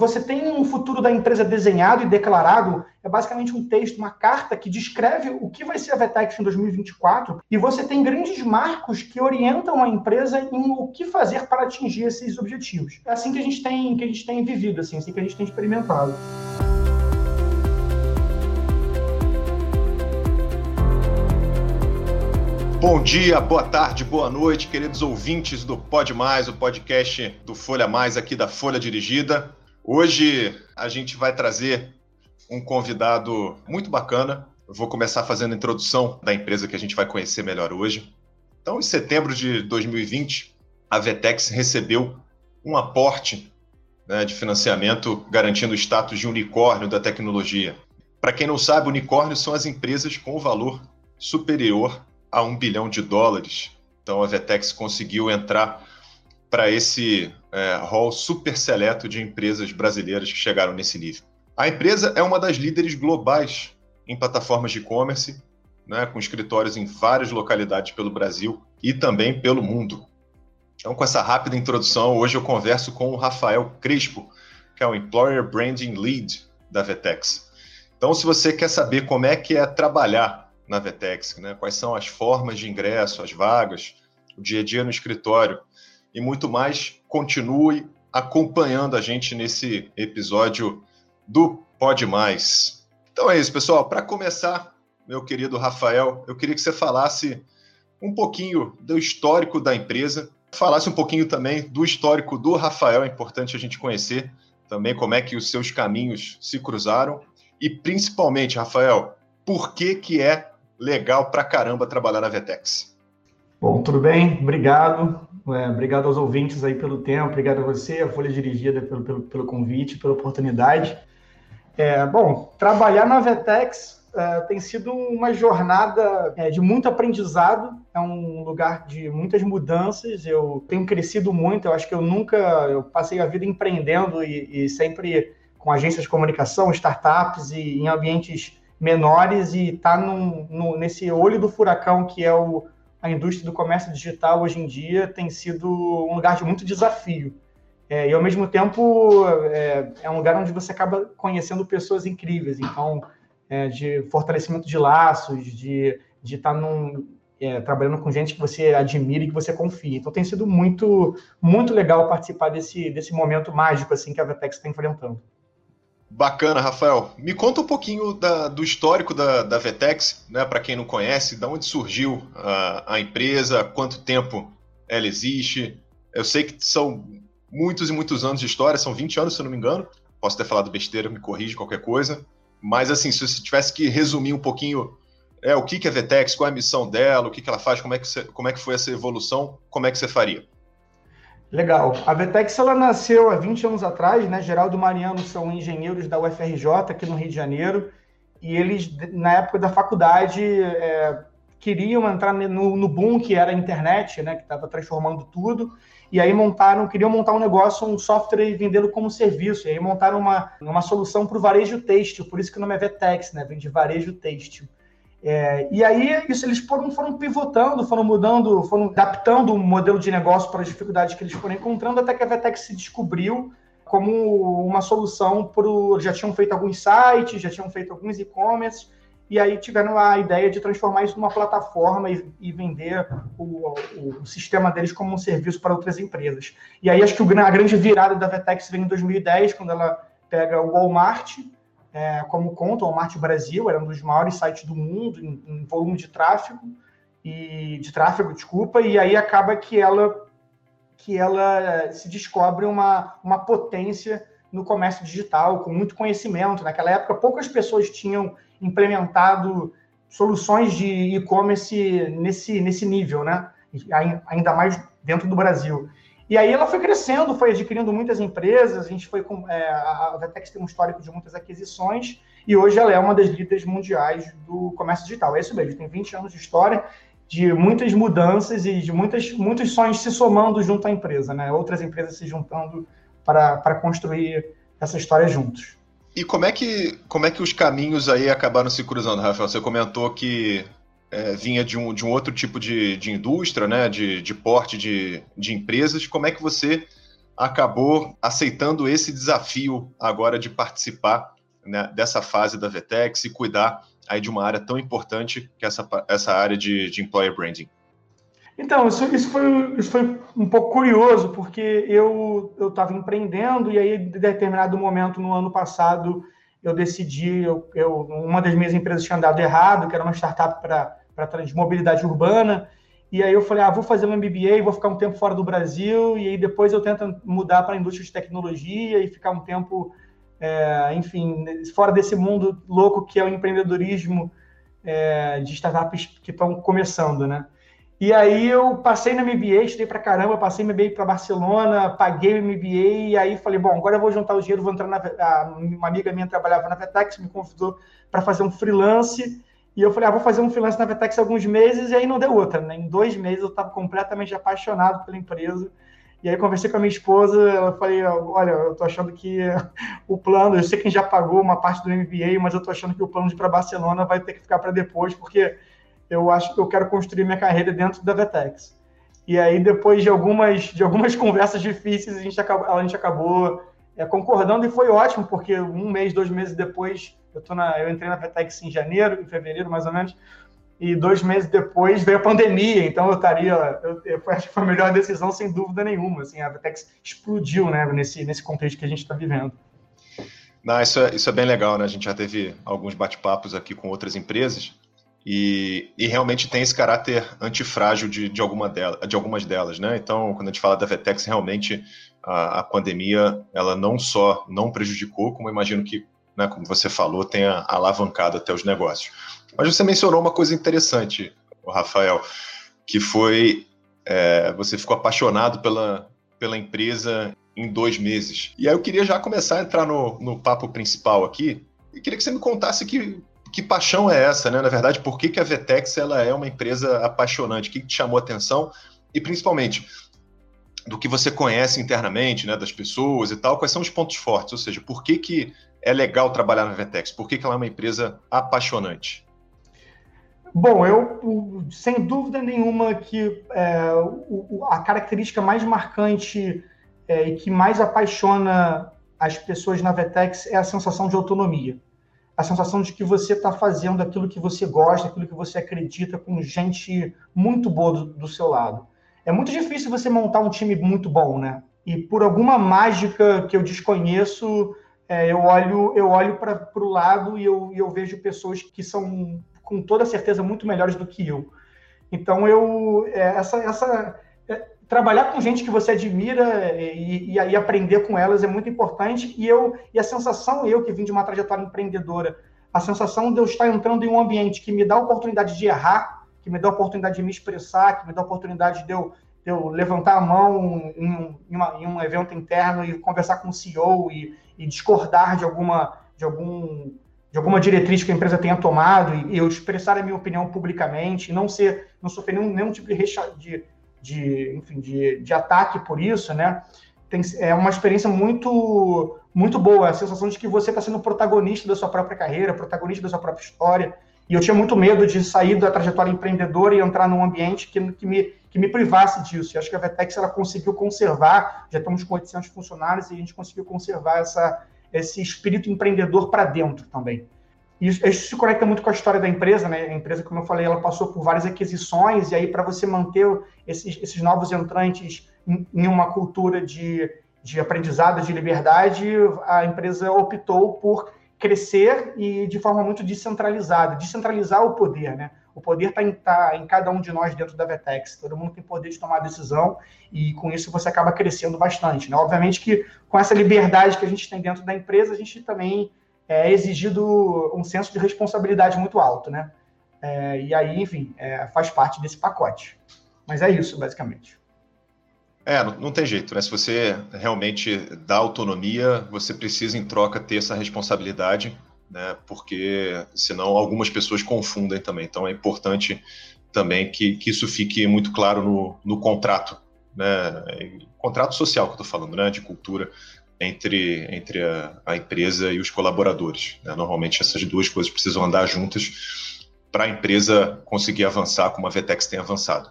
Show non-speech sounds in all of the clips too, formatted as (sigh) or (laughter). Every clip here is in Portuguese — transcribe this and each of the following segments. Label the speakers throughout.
Speaker 1: Você tem um futuro da empresa desenhado e declarado, é basicamente um texto, uma carta que descreve o que vai ser a Vetex em 2024, e você tem grandes marcos que orientam a empresa em o que fazer para atingir esses objetivos. É assim que a gente tem, que a gente tem vivido, assim, assim que a gente tem experimentado.
Speaker 2: Bom dia, boa tarde, boa noite, queridos ouvintes do Pod Mais, o podcast do Folha Mais aqui da Folha Dirigida. Hoje a gente vai trazer um convidado muito bacana. Eu vou começar fazendo a introdução da empresa que a gente vai conhecer melhor hoje. Então, em setembro de 2020, a Vetex recebeu um aporte né, de financiamento garantindo o status de unicórnio da tecnologia. Para quem não sabe, unicórnios são as empresas com valor superior a um bilhão de dólares. Então, a Vetex conseguiu entrar para esse é, hall super seleto de empresas brasileiras que chegaram nesse nível. A empresa é uma das líderes globais em plataformas de e-commerce, né, com escritórios em várias localidades pelo Brasil e também pelo mundo. Então, com essa rápida introdução, hoje eu converso com o Rafael Crespo, que é o Employer Branding Lead da Vetex. Então, se você quer saber como é que é trabalhar na Vetex, né, quais são as formas de ingresso, as vagas, o dia a dia no escritório, e muito mais, continue acompanhando a gente nesse episódio do Pode Mais. Então é isso, pessoal. Para começar, meu querido Rafael, eu queria que você falasse um pouquinho do histórico da empresa, falasse um pouquinho também do histórico do Rafael, é importante a gente conhecer também como é que os seus caminhos se cruzaram e principalmente, Rafael, por que que é legal pra caramba trabalhar na Vetex?
Speaker 1: Bom, tudo bem? Obrigado. É, obrigado aos ouvintes aí pelo tempo, obrigado a você, a Folha Dirigida, pelo, pelo, pelo convite, pela oportunidade. É, bom, trabalhar na Vetex é, tem sido uma jornada é, de muito aprendizado, é um lugar de muitas mudanças, eu tenho crescido muito, eu acho que eu nunca, eu passei a vida empreendendo e, e sempre com agências de comunicação, startups e em ambientes menores e tá nesse olho do furacão que é o a indústria do comércio digital hoje em dia tem sido um lugar de muito desafio. É, e ao mesmo tempo é, é, um lugar onde você acaba conhecendo pessoas incríveis, então é, de fortalecimento de laços, de de estar tá é, trabalhando com gente que você admira e que você confia. Então tem sido muito muito legal participar desse desse momento mágico assim que a Vetex está enfrentando.
Speaker 2: Bacana, Rafael. Me conta um pouquinho da, do histórico da, da Vetex, né, para quem não conhece, de onde surgiu a, a empresa, quanto tempo ela existe. Eu sei que são muitos e muitos anos de história, são 20 anos, se eu não me engano. Posso ter falado besteira, me corrige qualquer coisa. Mas, assim, se você tivesse que resumir um pouquinho é, o que, que é a Vetex, qual é a missão dela, o que, que ela faz, como é que, você, como é que foi essa evolução, como é que você faria?
Speaker 1: Legal. A Vetex ela nasceu há 20 anos atrás, né? Geraldo Mariano são engenheiros da UFRJ aqui no Rio de Janeiro e eles, na época da faculdade, é, queriam entrar no, no, boom que era a internet, né? Que estava transformando tudo. E aí montaram, queriam montar um negócio, um software e vendê-lo como serviço. E aí montaram uma, uma solução para o varejo têxtil, por isso que o nome é Vetex, né? Vem de varejo têxtil. É, e aí isso, eles foram, foram pivotando, foram mudando, foram adaptando o modelo de negócio para as dificuldades que eles foram encontrando, até que a Vetex se descobriu como uma solução para já tinham feito alguns sites, já tinham feito alguns e-commerce, e aí tiveram a ideia de transformar isso numa plataforma e, e vender o, o, sistema deles como um serviço para outras empresas. E aí acho que a grande virada da Vetex vem em 2010, quando ela pega o Walmart, é, como conta, o Walmart Brasil era um dos maiores sites do mundo em, em, volume de tráfego e de tráfego, desculpa, e aí acaba que ela que ela se descobre uma, uma potência no comércio digital com muito conhecimento. Naquela época, poucas pessoas tinham implementado soluções de e-commerce nesse, nesse nível, né? Ainda mais dentro do Brasil. E aí ela foi crescendo, foi adquirindo muitas empresas, a gente foi com. É, a Vetex tem um histórico de muitas aquisições, e hoje ela é uma das líderes mundiais do comércio digital. É isso mesmo, tem 20 anos de história, de muitas mudanças e de muitas, muitos sonhos se somando junto à empresa, né? Outras empresas se juntando para, construir essa história juntos.
Speaker 2: E como é que como é que os caminhos aí acabaram se cruzando, Rafael? Você comentou que é, vinha de um, de um outro tipo de, de indústria, né, de, de porte de, de empresas, como é que você acabou aceitando esse desafio agora de participar né, dessa fase da Vetex e cuidar aí de uma área tão importante que é essa, essa área de, de employer branding?
Speaker 1: Então, isso, isso, foi, isso foi um pouco curioso, porque eu estava empreendendo e aí, em determinado momento no ano passado, eu decidi, eu, eu, uma das minhas empresas tinha dado errado, que era uma startup para de mobilidade urbana, e aí eu falei, ah, vou fazer um MBA, vou ficar um tempo fora do Brasil, e aí depois eu tento mudar para a indústria de tecnologia e ficar um tempo, é, enfim, fora desse mundo louco que é o empreendedorismo é, de startups que estão começando, né? E aí eu passei no MBA, estudei para caramba, passei MBA para Barcelona, paguei o MBA, e aí falei, bom, agora eu vou juntar o dinheiro, vou entrar na... Uma amiga minha trabalhava na Vetex, me convidou para fazer um freelance, e eu falei, ah, vou fazer um freelance na Vetex alguns meses, e aí não deu outra, né? Em dois meses eu estava completamente apaixonado pela empresa, e aí conversei com a minha esposa, ela falei, olha, eu tô achando que (laughs) o plano, eu sei que a gente já pagou uma parte do MBA, mas eu tô achando que o plano de ir para Barcelona vai ter que ficar para depois, porque eu acho que eu quero construir minha carreira dentro da Vetex. E aí, depois de algumas, de algumas (laughs) conversas difíceis, a gente acabou, a gente acabou é, concordando e foi ótimo, porque um mês, dois meses depois, eu, tô na, eu entrei na Vetex em janeiro, em fevereiro mais ou menos, e dois meses depois veio a pandemia, então eu estaria, eu, eu acho que foi a melhor decisão, sem dúvida nenhuma, assim, a Vetex explodiu, né, nesse, nesse contexto que a gente está vivendo.
Speaker 2: Não, isso é, isso é bem legal, né, a gente já teve alguns bate-papos aqui com outras empresas, e, e, realmente tem esse caráter antifrágil de, de, alguma dela, de algumas delas, né? Então, quando a gente fala da Vetex, realmente a, a pandemia, ela não só não prejudicou, como imagino que, né, como você falou, tenha alavancado até os negócios. Mas você mencionou uma coisa interessante, Rafael, que foi é, você ficou apaixonado pela, pela empresa em dois meses. E aí eu queria já começar a entrar no, no papo principal aqui, e queria que você me contasse que que paixão é essa, né? Na verdade, por que, que a Vetex ela é uma empresa apaixonante? O que, que te chamou a atenção? E principalmente, do que você conhece internamente, né, das pessoas e tal, quais são os pontos fortes? Ou seja, por que, que é legal trabalhar na Vetex? Por que, que ela é uma empresa apaixonante?
Speaker 1: Bom, eu, sem dúvida nenhuma, que é, a característica mais marcante é, e que mais apaixona as pessoas na Vetex é a sensação de autonomia a sensação de que você está fazendo aquilo que você gosta, aquilo que você acredita, com gente muito boa do, do, seu lado. É muito difícil você montar um time muito bom, né? E por alguma mágica que eu desconheço, é, eu olho, eu olho para o lado e eu, eu vejo pessoas que são, com toda certeza, muito melhores do que eu. Então, eu, é, essa, essa, trabalhar com gente que você admira e, e, e, aprender com elas é muito importante. E eu e a sensação, eu que vim de uma trajetória empreendedora, a sensação de eu estar entrando em um ambiente que me dá a oportunidade de errar, que me dá a oportunidade de me expressar, que me dá a oportunidade de eu, de eu levantar a mão em, em, uma, em, um evento interno e conversar com o CEO e, e discordar de alguma, de algum de alguma diretriz que a empresa tenha tomado e eu expressar a minha opinião publicamente, não ser, não sofrer nenhum, nenhum tipo de, recha, de de, enfim, de, de ataque por isso, né? Tem, é uma experiência muito muito boa, a sensação de que você está sendo protagonista da sua própria carreira, protagonista da sua própria história. E eu tinha muito medo de sair da trajetória empreendedora e entrar num ambiente que, que, me, que me privasse disso. E acho que a Vetex ela conseguiu conservar, já estamos com 800 funcionários, e a gente conseguiu conservar essa, esse espírito empreendedor para dentro também. Isso, se conecta muito com a história da empresa, né? A empresa, como eu falei, ela passou por várias aquisições, e aí, para você manter esses, esses novos entrantes em, em, uma cultura de, de aprendizado, de liberdade, a empresa optou por crescer e de forma muito descentralizada descentralizar o poder, né? O poder está em, tá em cada um de nós dentro da Vetex. Todo mundo tem poder de tomar decisão e com isso você acaba crescendo bastante. Né? Obviamente que com essa liberdade que a gente tem dentro da empresa, a gente também é exigido um senso de responsabilidade muito alto, né? É, e aí, enfim, é, faz parte desse pacote. Mas é isso, basicamente.
Speaker 2: É, não, não, tem jeito, né? Se você realmente dá autonomia, você precisa, em troca, ter essa responsabilidade, né? Porque senão algumas pessoas confundem também. Então é importante também que, que isso fique muito claro no, no contrato, né? Contrato social que eu estou falando, né? De cultura entre, entre a, a empresa e os colaboradores. Né? Normalmente essas duas coisas precisam andar juntas para a empresa conseguir avançar como a Vetex tem avançado.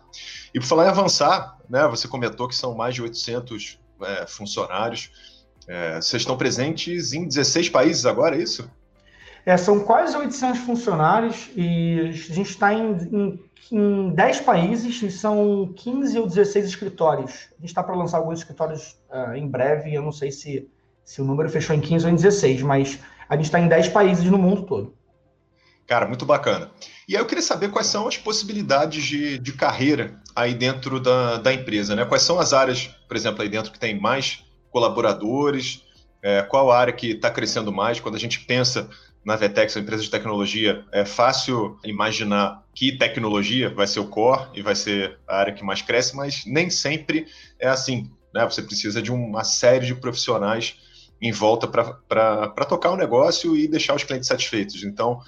Speaker 2: E por falar em avançar, né, você comentou que são mais de 800 é, funcionários. É, vocês estão presentes em 16 países agora, é isso?
Speaker 1: É, são quase 800 funcionários e a gente está em, em, em 10 países e são 15 ou 16 escritórios. A gente está para lançar alguns escritórios uh, em breve, eu não sei se, se o número fechou em 15 ou em 16, mas a gente está em 10 países no mundo todo.
Speaker 2: Cara, muito bacana. E aí eu queria saber quais são as possibilidades de, de carreira aí dentro da, da empresa, né? Quais são as áreas, por exemplo, aí dentro que tem mais colaboradores, é, qual área que está crescendo mais? Quando a gente pensa na Vetex, a empresa de tecnologia, é fácil imaginar que tecnologia vai ser o core e vai ser a área que mais cresce, mas nem sempre é assim. Né? Você precisa de uma série de profissionais em volta para tocar o negócio e deixar os clientes satisfeitos. Então,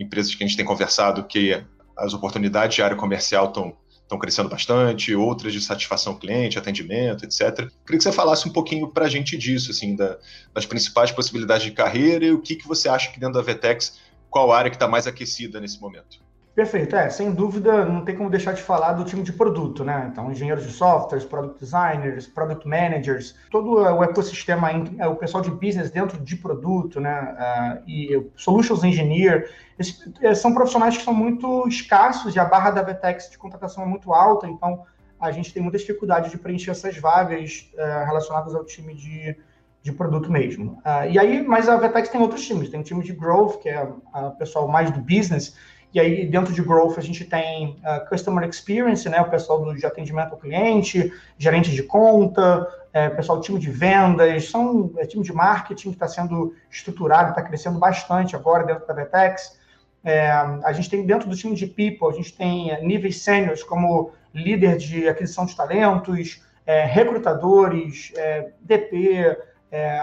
Speaker 2: empresas que a gente tem conversado que as oportunidades de área comercial estão estão crescendo bastante, outras de satisfação cliente, atendimento, etc. Queria que você falasse um pouquinho para a gente disso, assim, da, das principais possibilidades de carreira e o que, que você acha que dentro da Vetex, qual área que está mais aquecida nesse momento?
Speaker 1: Perfeito, é, sem dúvida, não tem como deixar de falar do time de produto, né? Então, engenheiros de softwares, product designers, product managers, todo o ecossistema, é, o pessoal de business dentro de produto, né? Uh, e solutions engineer, esses, é, são profissionais que são muito escassos e a barra da Vetex de contratação é muito alta, então a gente tem muita dificuldade de preencher essas vagas uh, relacionadas ao time de, de produto mesmo. Uh, e aí, mas a Vetex tem outros times, tem o time de growth, que é o pessoal mais do business, e aí, dentro de Growth, a gente tem uh, Customer Experience, né, o pessoal do, de atendimento ao cliente, gerente de conta, é, pessoal do time de vendas, são é, time de marketing que está sendo estruturado, está crescendo bastante agora dentro da Vetex. É, a gente tem dentro do time de People, a gente tem é, níveis sêniores como líder de aquisição de talentos, é, recrutadores, é, DP,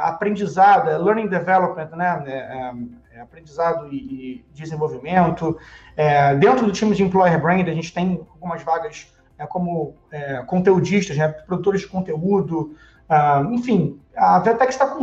Speaker 1: aprendizado, Learning Development, né, é, aprendizado e, e desenvolvimento. É, dentro do time de Employer Brand, a gente tem algumas vagas é, como é, conteudistas, né, produtores de conteúdo. Ah, enfim, a Vetex está com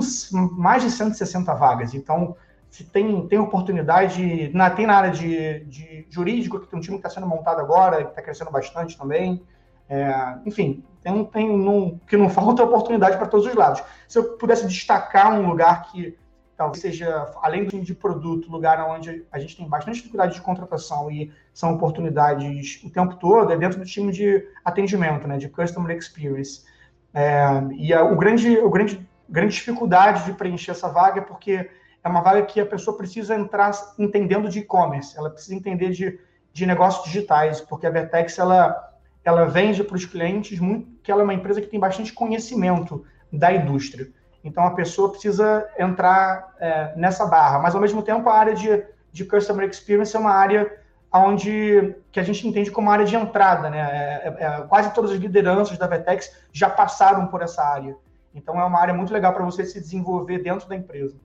Speaker 1: mais de 160 vagas, então se tem, tem oportunidade, na, tem na área de, de jurídico, que tem um time que está sendo montado agora, que está crescendo bastante também. É, enfim, tem, tem que não (laughs) falta oportunidade para todos os lados. Se eu pudesse destacar um lugar que talvez seja, além do de produto, lugar onde a gente tem bastante dificuldade de contratação e são oportunidades o tempo todo, é dentro do time de atendimento, né, de customer experience. É, e a, o grande, o grande, grande dificuldade de preencher essa vaga é porque é uma vaga que a pessoa precisa entrar entendendo de e-commerce, ela precisa entender de, de negócios digitais, porque a Vertex ela, ela vende para os clientes muito, que ela é uma empresa que tem bastante conhecimento da indústria. Então a pessoa precisa entrar é, nessa barra. Mas ao mesmo tempo a área de, de customer experience é uma área onde que a gente entende como área de entrada, né? É, é, é, quase todas as lideranças da Vetex já passaram por essa área. Então é uma área muito legal para você se desenvolver dentro da empresa.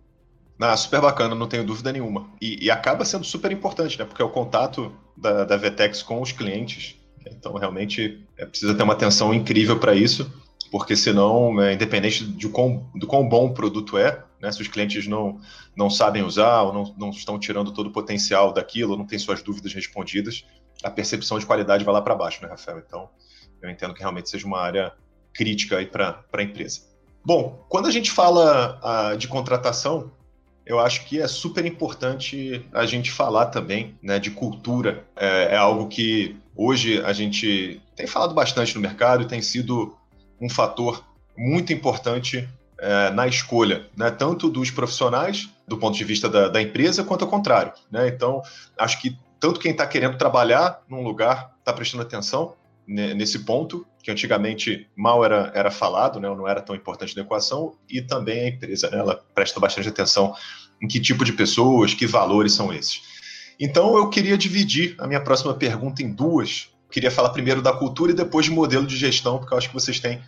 Speaker 2: Ah, super bacana, não tenho dúvida nenhuma. E, e, acaba sendo super importante, né? Porque é o contato da, da Vetex com os clientes. Então, realmente, é, precisa ter uma atenção incrível para isso porque senão, é, independente de quão, do quão bom o produto é, né, se os clientes não, não sabem usar ou não, não estão tirando todo o potencial daquilo, não têm suas dúvidas respondidas, a percepção de qualidade vai lá para baixo, né, Rafael? Então, eu entendo que realmente seja uma área crítica aí para a empresa. Bom, quando a gente fala uh, de contratação, eu acho que é super importante a gente falar também né, de cultura. É, é algo que hoje a gente tem falado bastante no mercado e tem sido um fator muito importante é, na escolha, né, tanto dos profissionais, do ponto de vista da, da empresa, quanto ao contrário. Né? Então, acho que tanto quem está querendo trabalhar num lugar está prestando atenção nesse ponto, que antigamente mal era, era falado, né, não era tão importante na equação, e também a empresa, né, ela presta bastante atenção em que tipo de pessoas, que valores são esses. Então, eu queria dividir a minha próxima pergunta em duas, queria falar primeiro da cultura e depois de modelo de gestão, porque eu acho que vocês têm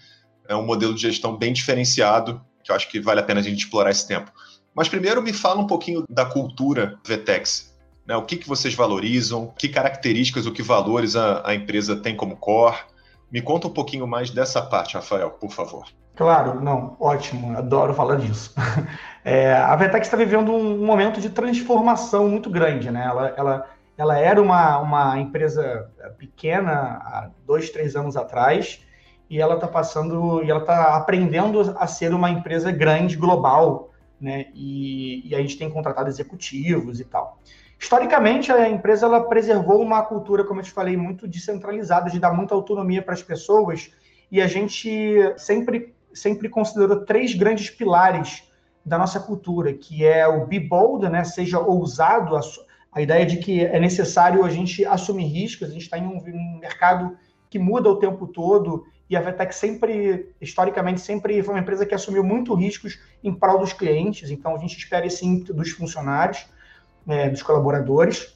Speaker 2: é, um modelo de gestão bem diferenciado, que eu acho que vale a pena a gente explorar esse tempo. Mas primeiro me fala um pouquinho da cultura Vetex. Né? O que, que vocês valorizam, que características ou que valores a, a empresa tem como core. Me conta um pouquinho mais dessa parte, Rafael, por favor.
Speaker 1: Claro, não, ótimo, adoro falar disso. (laughs) É, a Vetex está vivendo um momento de transformação muito grande, né? Ela, ela ela era uma, uma empresa pequena há dois, três anos atrás, e ela está passando, e ela está aprendendo a ser uma empresa grande, global, né? E, e a gente tem contratado executivos e tal. Historicamente, a empresa ela preservou uma cultura, como eu te falei, muito descentralizada, de dar muita autonomia para as pessoas, e a gente sempre, sempre considerou três grandes pilares da nossa cultura, que é o be bold, né? seja ousado, a, ideia de que é necessário a gente assumir riscos, a gente está em um, mercado que muda o tempo todo, e a Vetec sempre, historicamente, sempre foi uma empresa que assumiu muito riscos em prol dos clientes, então a gente espera esse ímpeto dos funcionários é, dos colaboradores.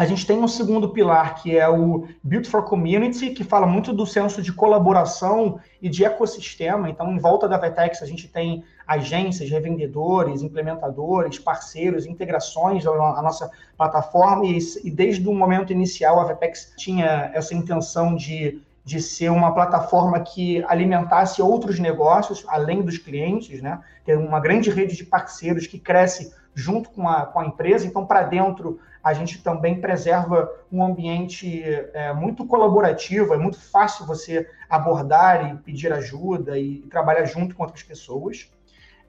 Speaker 1: A gente tem um segundo pilar, que é o Build for Community, que fala muito do senso de colaboração e de ecossistema. Então, em volta da Vetex, a gente tem agências, revendedores, implementadores, parceiros, integrações à nossa plataforma. E, e desde o momento inicial, a Vetex tinha essa intenção de, de ser uma plataforma que alimentasse outros negócios, além dos clientes, né? Ter uma grande rede de parceiros que cresce junto com a, com a empresa. Então, para dentro, a gente também preserva um ambiente é, muito colaborativo, é muito fácil você abordar e pedir ajuda e trabalhar junto com outras pessoas.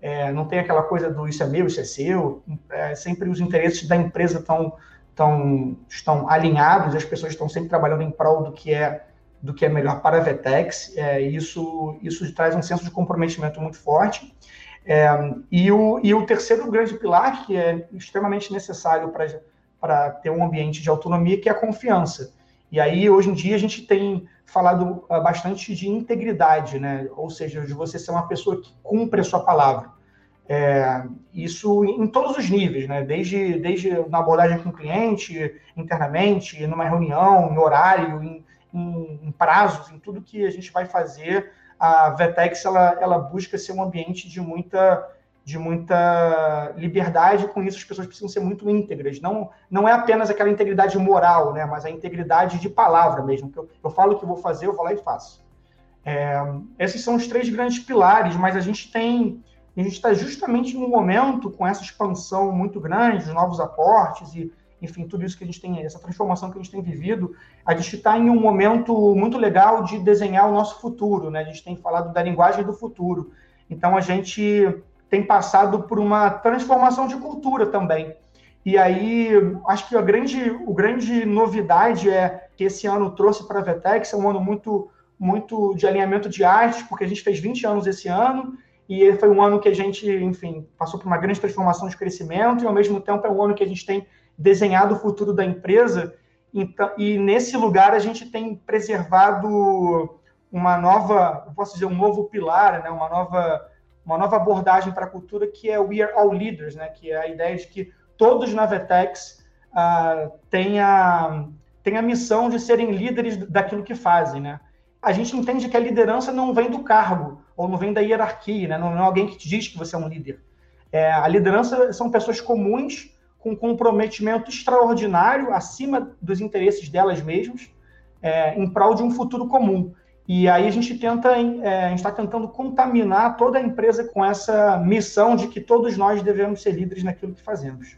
Speaker 1: É, não tem aquela coisa do isso é meu, isso é seu. É, sempre os interesses da empresa estão, estão, estão alinhados, as pessoas estão sempre trabalhando em prol do que é do que é melhor para a Vetex. É, isso, isso traz um senso de comprometimento muito forte. É, e, o, e o terceiro grande pilar, que é extremamente necessário para ter um ambiente de autonomia, que é a confiança. E aí, hoje em dia, a gente tem falado ah, bastante de integridade, né? ou seja, de você ser uma pessoa que cumpre a sua palavra. É, isso em todos os níveis, né? desde, desde na abordagem com o cliente, internamente, numa reunião, em horário, em, em, em prazos, em tudo que a gente vai fazer a Vetex ela, ela busca ser um ambiente de muita de muita liberdade, com isso as pessoas precisam ser muito íntegras. Não, não é apenas aquela integridade moral, né, mas a integridade de palavra mesmo. Que eu, eu falo o que vou fazer, eu vou lá e faço. É, esses são os três grandes pilares, mas a gente tem. A gente está justamente num momento com essa expansão muito grande, os novos aportes e enfim, tudo isso que a gente tem, essa transformação que a gente tem vivido, a gente está em um momento muito legal de desenhar o nosso futuro, né? A gente tem falado da linguagem do futuro. Então, a gente tem passado por uma transformação de cultura também. E aí, acho que a grande, o grande novidade é que esse ano trouxe para a Vetex, é um ano muito, muito de alinhamento de artes, porque a gente fez 20 anos esse ano, e foi um ano que a gente, enfim, passou por uma grande transformação de crescimento, e ao mesmo tempo é um ano que a gente tem desenhado o futuro da empresa. Então, e nesse lugar a gente tem preservado uma nova, posso dizer, um novo pilar, né? uma, nova, uma nova abordagem para a cultura que é We Are All Leaders, né? que é a ideia de que todos na Vetex uh, têm, a, têm a missão de serem líderes daquilo que fazem. Né? A gente entende que a liderança não vem do cargo, ou não vem da hierarquia, né? não é alguém que te diz que você é um líder. É, a liderança são pessoas comuns com comprometimento extraordinário acima dos interesses delas mesmas, é, em prol de um futuro comum. E aí a gente tenta, é, a gente está tentando contaminar toda a empresa com essa missão de que todos nós devemos ser líderes naquilo que fazemos.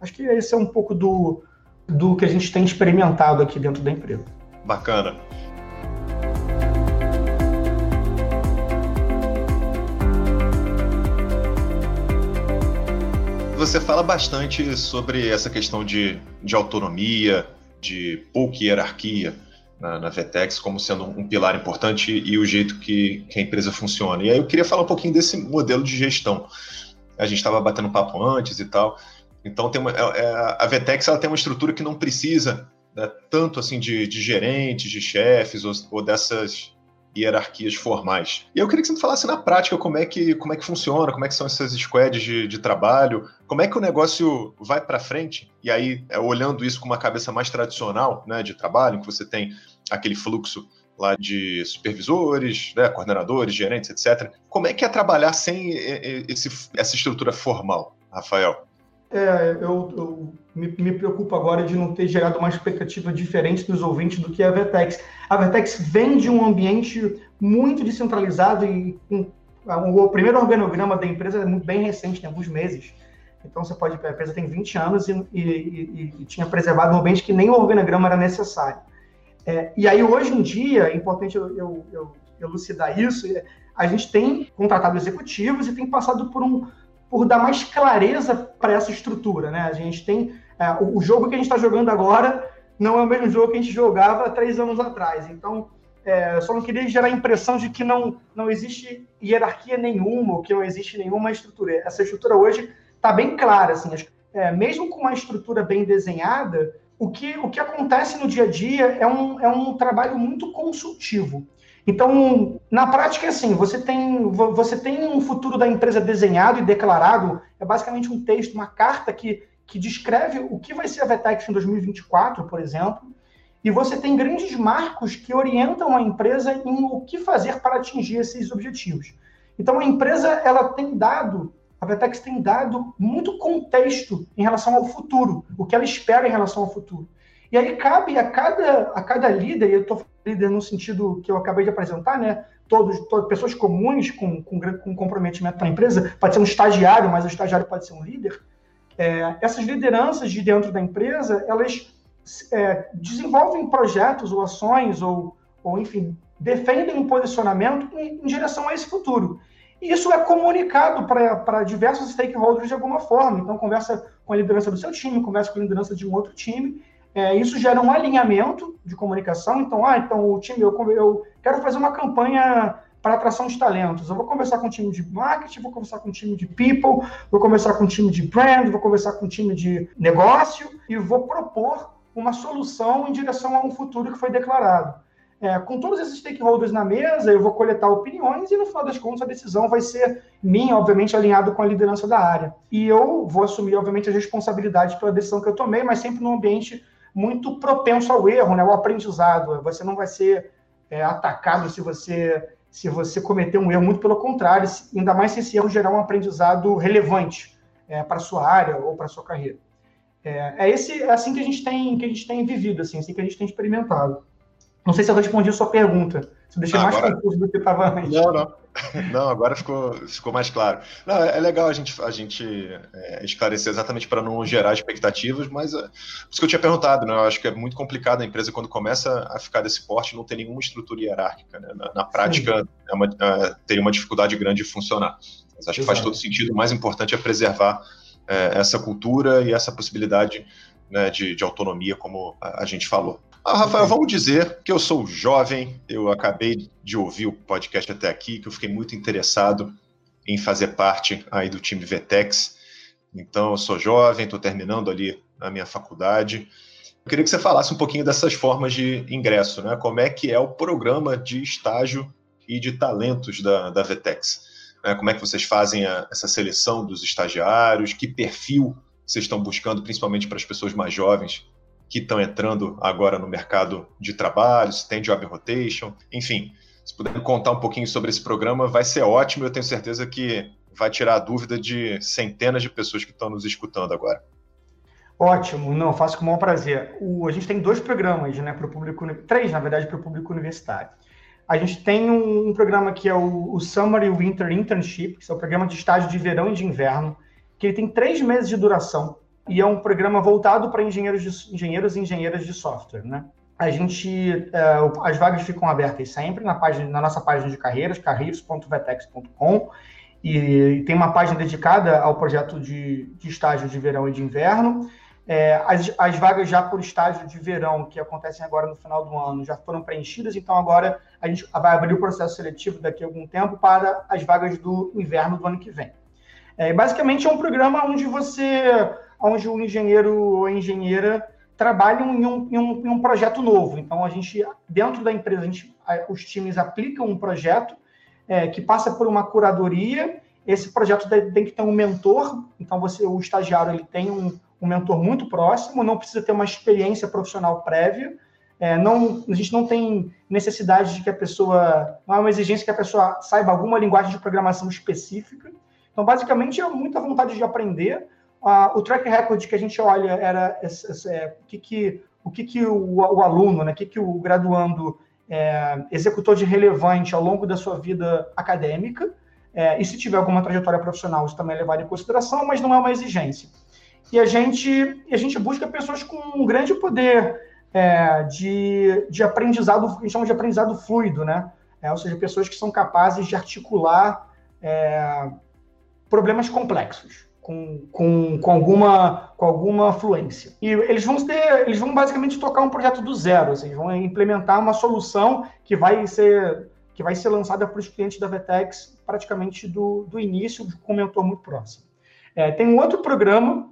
Speaker 1: Acho que esse é um pouco do, do que a gente tem experimentado aqui dentro da empresa.
Speaker 2: Bacana. Você fala bastante sobre essa questão de, de autonomia, de pouca hierarquia na, na Vetex como sendo um pilar importante e o jeito que, que a empresa funciona. E aí eu queria falar um pouquinho desse modelo de gestão. A gente estava batendo papo antes e tal. Então tem uma, é, é, a Vetex ela tem uma estrutura que não precisa né, tanto assim de, de gerentes, de chefes ou, ou dessas hierarquias formais. E eu queria que você me falasse na prática como é que, como é que funciona, como é que são essas squads de, de trabalho, como é que o negócio vai para frente, e aí, é, olhando isso com uma cabeça mais tradicional né, de trabalho, em que você tem aquele fluxo lá de supervisores, né, coordenadores, gerentes, etc. Como é que é trabalhar sem esse, essa estrutura formal, Rafael?
Speaker 1: É, eu, eu me, me, preocupo agora de não ter gerado uma expectativa diferente dos ouvintes do que a Vertex. A Vertex vem de um ambiente muito descentralizado e o primeiro organograma da empresa é muito bem recente, tem alguns meses. Então você pode, a empresa tem 20 anos e, e, e, e tinha preservado um ambiente que nem o organograma era necessário. É, e aí hoje em dia é importante eu, eu, eu, elucidar isso. A gente tem contratado executivos e tem passado por um por dar mais clareza para essa estrutura, né? A gente tem é, o, jogo que a gente está jogando agora não é o mesmo jogo que a gente jogava três anos atrás. Então, é, só não queria gerar a impressão de que não, não existe hierarquia nenhuma, ou que não existe nenhuma estrutura. Essa estrutura hoje está bem clara, assim, é, mesmo com uma estrutura bem desenhada, o que, o que acontece no dia a dia é um, é um trabalho muito consultivo. Então, na prática, é assim, você tem, você tem um futuro da empresa desenhado e declarado, é basicamente um texto, uma carta que, que descreve o que vai ser a Vetex em 2024, por exemplo, e você tem grandes marcos que orientam a empresa em o que fazer para atingir esses objetivos. Então, a empresa ela tem dado, a Vetex tem dado muito contexto em relação ao futuro, o que ela espera em relação ao futuro. E aí cabe a cada, a cada líder, e eu estou líder no sentido que eu acabei de apresentar, né? Todos, todas pessoas comuns com, com, com comprometimento para a empresa, pode ser um estagiário, mas o estagiário pode ser um líder. É, essas lideranças de dentro da empresa, elas é, desenvolvem projetos ou ações, ou, ou enfim, defendem um posicionamento em, em direção a esse futuro. E isso é comunicado para diversos stakeholders de alguma forma. Então, conversa com a liderança do seu time, conversa com a liderança de um outro time, é, isso gera um alinhamento de comunicação. Então, ah, então o time, eu, eu quero fazer uma campanha para atração de talentos. Eu vou conversar com o time de marketing, vou conversar com o time de people, vou conversar com o time de brand, vou conversar com o time de negócio e vou propor uma solução em direção a um futuro que foi declarado. É, com todos esses stakeholders na mesa, eu vou coletar opiniões e, no final das contas, a decisão vai ser minha, obviamente, alinhado com a liderança da área. E eu vou assumir, obviamente, as responsabilidades pela decisão que eu tomei, mas sempre num ambiente muito propenso ao erro, né? O aprendizado. Você não vai ser é, atacado se você se você cometer um erro, muito pelo contrário, ainda mais se esse erro gerar um aprendizado relevante é, para a sua área ou para a sua carreira. É, é, esse, é assim que a gente tem que a gente tem vivido, assim, assim que a gente tem experimentado. Não sei se eu respondi a sua pergunta. Se eu deixei ah, mais agora... confuso do que estava antes.
Speaker 2: Não, não. (laughs) Não, agora ficou, ficou mais claro. Não, é, é legal a gente, a gente é, esclarecer exatamente para não gerar expectativas, mas é, por isso que eu tinha perguntado, né? Eu acho que é muito complicado a empresa quando começa a ficar desse porte não ter nenhuma estrutura hierárquica. Né? Na, na prática, é uma, é, teria uma dificuldade grande de funcionar. Mas acho que faz todo sentido. O mais importante é preservar é, essa cultura e essa possibilidade né, de, de autonomia, como a, a gente falou. Ah, Rafael, vamos dizer que eu sou jovem, eu acabei de ouvir o podcast até aqui, que eu fiquei muito interessado em fazer parte aí do time Vetex. Então, eu sou jovem, estou terminando ali a minha faculdade. Eu queria que você falasse um pouquinho dessas formas de ingresso, né? Como é que é o programa de estágio e de talentos da, da Vetex? Né? Como é que vocês fazem a, essa seleção dos estagiários? Que perfil vocês estão buscando, principalmente para as pessoas mais jovens que estão entrando agora no mercado de trabalho, se tem job rotation, enfim. Se puder contar um pouquinho sobre esse programa, vai ser ótimo. Eu tenho certeza que vai tirar a dúvida de centenas de pessoas que estão nos escutando agora.
Speaker 1: Ótimo, não, faço com o maior prazer. O, a gente tem dois programas, né, para o público, três, na verdade, para o público universitário. A gente tem um, um programa que é o, o Summer e Winter Internship, que é o programa de estágio de verão e de inverno, que ele tem três meses de duração e é um programa voltado para engenheiros, engenheiros e engenheiras de software, né? A gente, é, as vagas ficam abertas sempre na, página, na nossa página de carreiras, carreiros.vetex.com, e tem uma página dedicada ao projeto de, de estágio de verão e de inverno. É, as, as, vagas já por estágio de verão, que acontecem agora no final do ano, já foram preenchidas, então agora a gente vai abrir o processo seletivo daqui a algum tempo para as vagas do inverno do ano que vem. É, basicamente é um programa onde você onde o engenheiro ou engenheira trabalham em um, em um, em um projeto novo. Então, a gente, dentro da empresa, gente, os times aplicam um projeto é, que passa por uma curadoria. Esse projeto tem que ter um mentor. Então, você, o estagiário, ele tem um, um mentor muito próximo, não precisa ter uma experiência profissional prévia. É, não, a gente não tem necessidade de que a pessoa, não é uma exigência que a pessoa saiba alguma linguagem de programação específica. Então, basicamente, é muita vontade de aprender o track record que a gente olha era é, o que, que, o, que, que o, o aluno, né, o que, que o graduando é, executou de relevante ao longo da sua vida acadêmica, é, e se tiver alguma trajetória profissional, isso também é levado em consideração, mas não é uma exigência. E a gente, a gente busca pessoas com um grande poder é, de, de aprendizado, a gente chama de aprendizado fluido, né? é, ou seja, pessoas que são capazes de articular é, problemas complexos com, com, com, alguma, com alguma fluência. E eles vão ter, eles vão basicamente tocar um projeto do zero, assim, vão implementar uma solução que vai ser que vai ser lançada para os clientes da Vetex praticamente do, do início, com um mentor muito próximo. É, tem um outro programa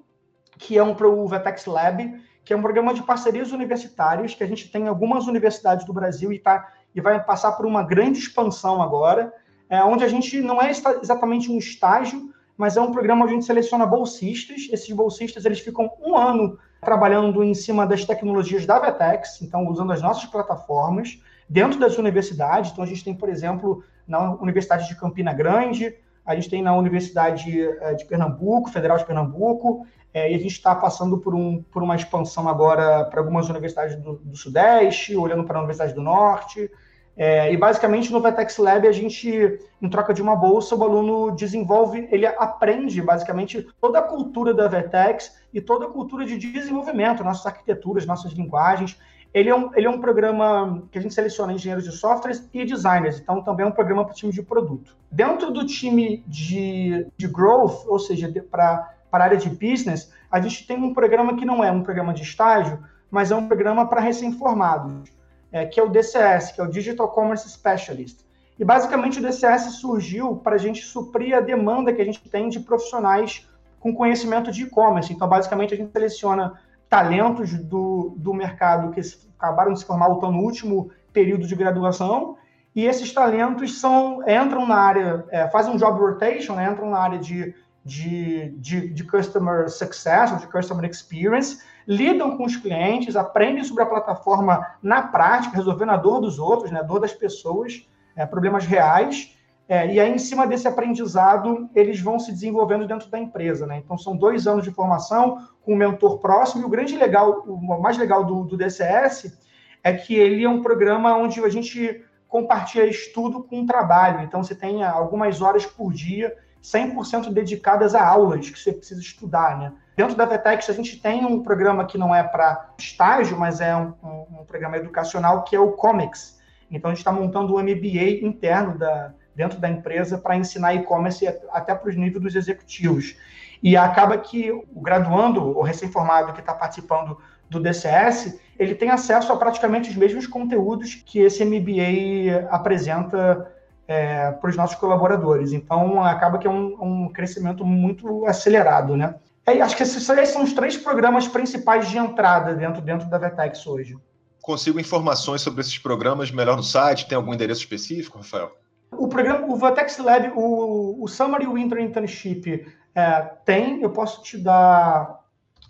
Speaker 1: que é um o Vetex Lab, que é um programa de parcerias universitárias que a gente tem em algumas universidades do Brasil e, tá, e vai passar por uma grande expansão agora, é, onde a gente não é exatamente um estágio, mas é um programa onde a gente seleciona bolsistas. Esses bolsistas eles ficam um ano trabalhando em cima das tecnologias da Vetex, então usando as nossas plataformas dentro das universidades. Então a gente tem, por exemplo, na Universidade de Campina Grande, a gente tem na Universidade eh, de Pernambuco, Federal de Pernambuco, é, e a gente está passando por, um, por uma expansão agora para algumas universidades do, do Sudeste, olhando para a Universidade do Norte. É, e basicamente no Vetex Lab a gente, em troca de uma bolsa, o aluno desenvolve, ele aprende basicamente toda a cultura da Vetex e toda a cultura de desenvolvimento, nossas arquiteturas, nossas linguagens. Ele é, um, ele é um programa que a gente seleciona engenheiros de softwares e designers, então também é um programa para o time de produto. Dentro do time de, de growth, ou seja, para a área de business, a gente tem um programa que não é um programa de estágio, mas é um programa para recém-formados é, que é o DCS, que é o Digital Commerce Specialist. E basicamente o DCS surgiu para a gente suprir a demanda que a gente tem de profissionais com conhecimento de e-commerce. Então, basicamente, a gente seleciona talentos do, do mercado que acabaram de se formar estão no último período de graduação, e esses talentos são entram na área, é, fazem um job rotation, né, entram na área de, de, de, de customer success, ou de customer experience, lidam com os clientes, aprendem sobre a plataforma na prática, resolvendo a dor dos outros, né, a dor das pessoas, é, problemas reais. É, e aí, em cima desse aprendizado, eles vão se desenvolvendo dentro da empresa. Né? Então, são dois anos de formação com um mentor próximo. E o grande legal, o mais legal do, do DCS é que ele é um programa onde a gente compartilha estudo com trabalho. Então, você tem algumas horas por dia 100% dedicadas a aulas que você precisa estudar, né? Dentro da VTEX, a gente tem um programa que não é para estágio, mas é um, um, um, programa educacional que é o Comics. Então, a gente está montando um MBA interno da, dentro da empresa para ensinar e-commerce até para os níveis dos executivos. E acaba que o graduando, ou recém-formado que está participando do DCS, ele tem acesso a praticamente os mesmos conteúdos que esse MBA apresenta é, para os nossos colaboradores. Então, acaba que é um, um crescimento muito acelerado, né? É, acho que esses, são os três programas principais de entrada dentro, dentro da Vetex hoje.
Speaker 2: Consigo informações sobre esses programas melhor no site? Tem algum endereço específico, Rafael?
Speaker 1: O programa, o Vertex Lab, o, o Summer e o Winter Internship é, tem, eu posso te dar.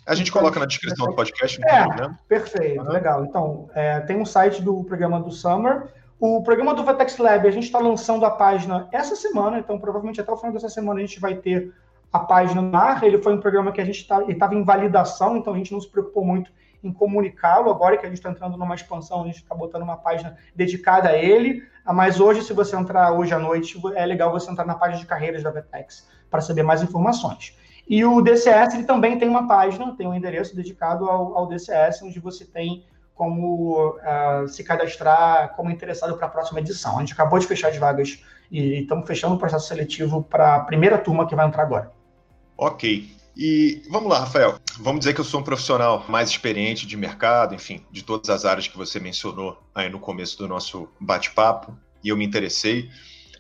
Speaker 2: A gente coloca na descrição do podcast.
Speaker 1: É, né? perfeito, legal. Então, é, tem um site do programa do Summer. O programa do Vertex Lab, a gente está lançando a página essa semana, então provavelmente até o final dessa semana a gente vai ter a página ar. Ele foi um programa que a gente tá, estava em validação, então a gente não se preocupou muito em comunicá-lo. Agora que a gente está entrando numa expansão, a gente está botando uma página dedicada a ele. Ah, mas hoje, se você entrar hoje à noite, é legal você entrar na página de carreiras da Vetex para saber mais informações. E o DCS ele também tem uma página, tem um endereço dedicado ao, ao DCS, onde você tem como uh, se cadastrar como interessado para a próxima edição. A gente acabou de fechar as vagas e estamos fechando o processo seletivo para a primeira turma que vai entrar agora.
Speaker 2: Ok. E vamos lá, Rafael. Vamos dizer que eu sou um profissional mais experiente de mercado, enfim, de todas as áreas que você mencionou aí no começo do nosso bate-papo, e eu me interessei.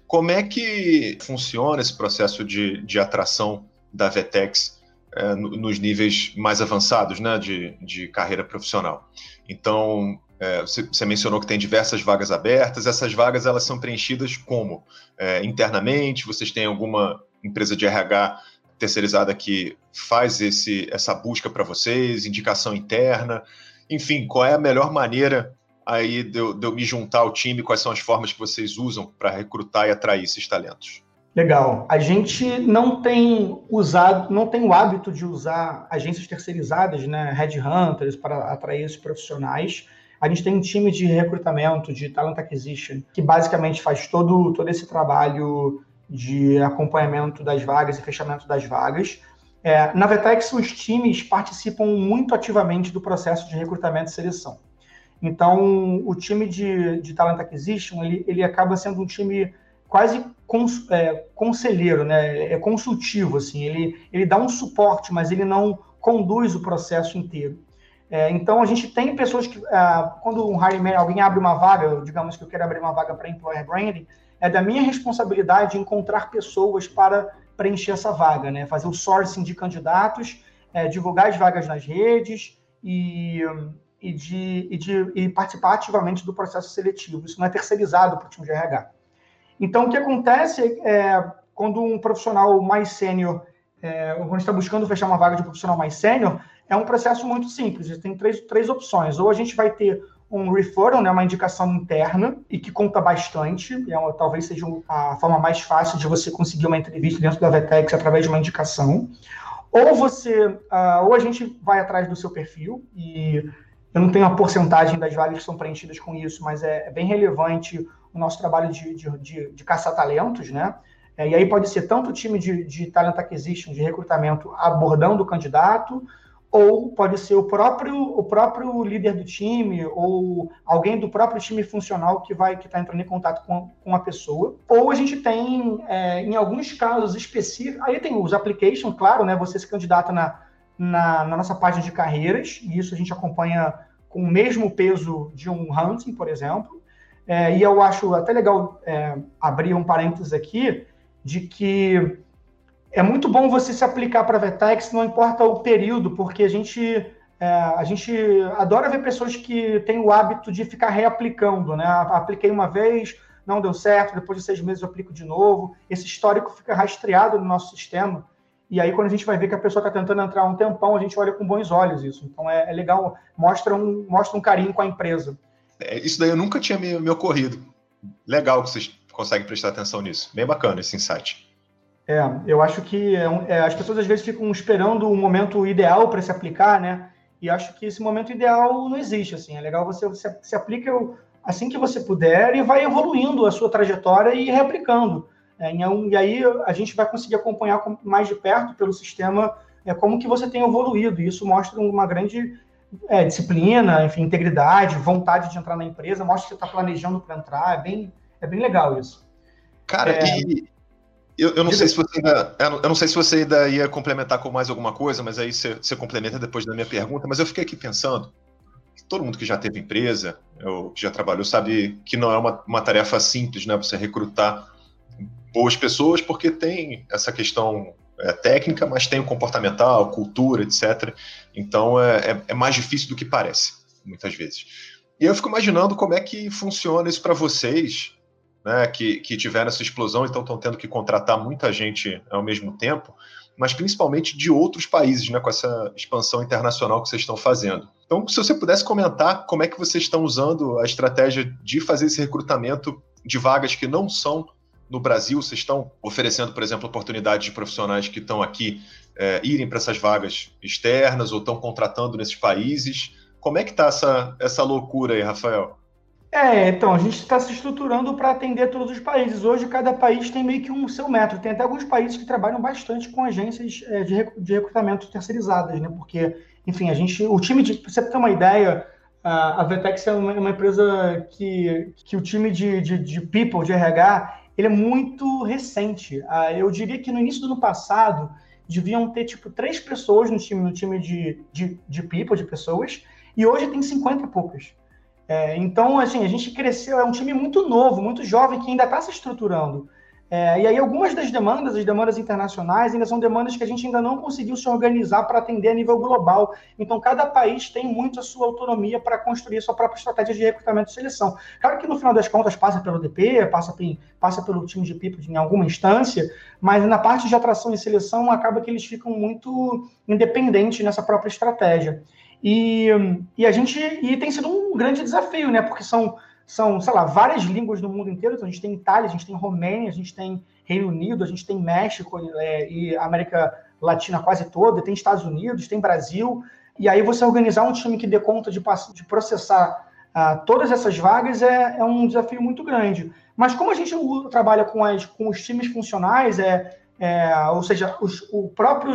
Speaker 2: Como é que funciona esse processo de, de atração da Vetex é, nos níveis mais avançados né, de, de carreira profissional? Então, é, você, você, mencionou que tem diversas vagas abertas. Essas vagas elas são preenchidas como é, internamente? Vocês têm alguma empresa de RH terceirizada que faz esse, essa busca para vocês, indicação interna, enfim, qual é a melhor maneira aí de eu, de eu me juntar ao time, quais são as formas que vocês usam para recrutar e atrair esses talentos?
Speaker 1: Legal. A gente não tem usado, não tem o hábito de usar agências terceirizadas, né, headhunters, para atrair esses profissionais. A gente tem um time de recrutamento, de talent acquisition, que basicamente faz todo, todo esse trabalho de acompanhamento das vagas e fechamento das vagas. É, na Vetex, os times participam muito ativamente do processo de recrutamento e seleção. Então, o time de, de Talent Acquisition, ele, ele acaba sendo um time quase cons, é, conselheiro, né? É consultivo, assim. Ele, ele dá um suporte, mas ele não conduz o processo inteiro. É, então, a gente tem pessoas que, ah, quando um hiring manager, alguém abre uma vaga, digamos que eu quero abrir uma vaga para employer branding, é da minha responsabilidade encontrar pessoas para preencher essa vaga, né? Fazer o sourcing de candidatos, é, divulgar as vagas nas redes e, e, de, e, de, e participar ativamente do processo seletivo. Isso não é terceirizado para o time de RH. Então, o que acontece é quando um profissional mais sênior, é, quando está buscando fechar uma vaga de profissional mais sênior, é um processo muito simples. Tem três, três opções. Ou a gente vai ter um referral, né, uma indicação interna, e que conta bastante, é uma, talvez seja a forma mais fácil de você conseguir uma entrevista dentro da Vetex através de uma indicação. Ou você, uh, ou a gente vai atrás do seu perfil, e eu não tenho a porcentagem das vagas que são preenchidas com isso, mas é, é bem relevante o nosso trabalho de, de, de, de caçar talentos, né? É, e aí pode ser tanto o time de, de talent acquisition, de recrutamento, abordando o candidato, ou pode ser o próprio, o próprio líder do time, ou alguém do próprio time funcional que vai que está entrando em contato com, com a pessoa. Ou a gente tem, é, em alguns casos específicos, aí tem os application, claro, né? Você se candidata na, na, na, nossa página de carreiras, e isso a gente acompanha com o mesmo peso de um hunting, por exemplo. É, e eu acho até legal é, abrir um parênteses aqui de que é muito bom você se aplicar para a Vetex, não importa o período, porque a gente, é, a gente adora ver pessoas que têm o hábito de ficar reaplicando, né? Apliquei uma vez, não deu certo, depois de seis meses eu aplico de novo. Esse histórico fica rastreado no nosso sistema. E aí, quando a gente vai ver que a pessoa está tentando entrar um tempão, a gente olha com bons olhos isso. Então, é, é legal, mostra um, mostra um carinho com a empresa.
Speaker 2: É, isso daí eu nunca tinha me, me ocorrido. Legal que vocês conseguem prestar atenção nisso. Bem bacana esse insight.
Speaker 1: É, eu acho que é, é, as pessoas às vezes ficam esperando o momento ideal para se aplicar, né? E acho que esse momento ideal não existe, assim. É legal você, você se aplica assim que você puder e vai evoluindo a sua trajetória e reaplicando. É, e aí a gente vai conseguir acompanhar mais de perto pelo sistema é, como que você tem evoluído. E isso mostra uma grande é, disciplina, enfim, integridade, vontade de entrar na empresa, mostra que você está planejando para entrar. É bem, é bem legal isso.
Speaker 2: Cara, é... e eu, eu não sei se você ainda. Eu não sei se você ainda ia complementar com mais alguma coisa, mas aí você, você complementa depois da minha pergunta. Mas eu fiquei aqui pensando. Todo mundo que já teve empresa, ou que já trabalhou, sabe que não é uma, uma tarefa simples, né? Você recrutar boas pessoas, porque tem essa questão é, técnica, mas tem o comportamental, cultura, etc. Então é, é, é mais difícil do que parece, muitas vezes. E eu fico imaginando como é que funciona isso para vocês, né, que, que tiveram essa explosão, então estão tendo que contratar muita gente ao mesmo tempo, mas principalmente de outros países, né, com essa expansão internacional que vocês estão fazendo. Então, se você pudesse comentar como é que vocês estão usando a estratégia de fazer esse recrutamento de vagas que não são no Brasil, vocês estão oferecendo, por exemplo, oportunidades de profissionais que estão aqui é, irem para essas vagas externas ou estão contratando nesses países. Como é que está essa, essa loucura aí, Rafael?
Speaker 1: É, então, a gente está se estruturando para atender todos os países. Hoje, cada país tem meio que um seu método. Tem até alguns países que trabalham bastante com agências é, de recrutamento terceirizadas, né? Porque, enfim, a gente, o time de, pra você ter uma ideia, a Vetex é uma, uma empresa que, que o time de, de, de people, de RH, ele é muito recente. Eu diria que no início do ano passado, deviam ter, tipo, três pessoas no time, no time de, de, de people, de pessoas, e hoje tem 50 e poucas. É, então, assim, a gente cresceu, é um time muito novo, muito jovem, que ainda está se estruturando. É, e aí, algumas das demandas, as demandas internacionais, ainda são demandas que a gente ainda não conseguiu se organizar para atender a nível global. Então, cada país tem muito a sua autonomia para construir sua própria estratégia de recrutamento e seleção. Claro que, no final das contas, passa pelo DP, passa, passa pelo time de people em alguma instância, mas na parte de atração e seleção, acaba que eles ficam muito independentes nessa própria estratégia. E, e a gente e tem sido um grande desafio, né? Porque são, são, sei lá, várias línguas no mundo inteiro. Então a gente tem Itália, a gente tem Romênia, a gente tem Reino Unido, a gente tem México é, e América Latina quase toda, tem Estados Unidos, tem Brasil. E aí você organizar um time que dê conta de, de processar uh, todas essas vagas é, é, um desafio muito grande. Mas como a gente trabalha com, as, com os times funcionais, é, é, ou seja, os, o próprio,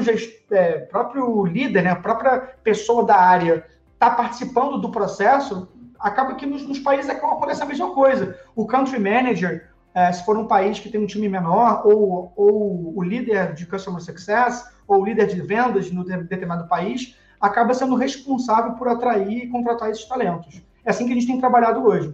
Speaker 1: é, próprio líder, né, a própria pessoa da área está participando do processo, acaba que nos, nos países acaba acontecendo a mesma coisa. O country manager, é, se for um país que tem um time menor, ou, ou o líder de customer success, ou o líder de vendas no determinado país, acaba sendo responsável por atrair e contratar esses talentos. É assim que a gente tem trabalhado hoje.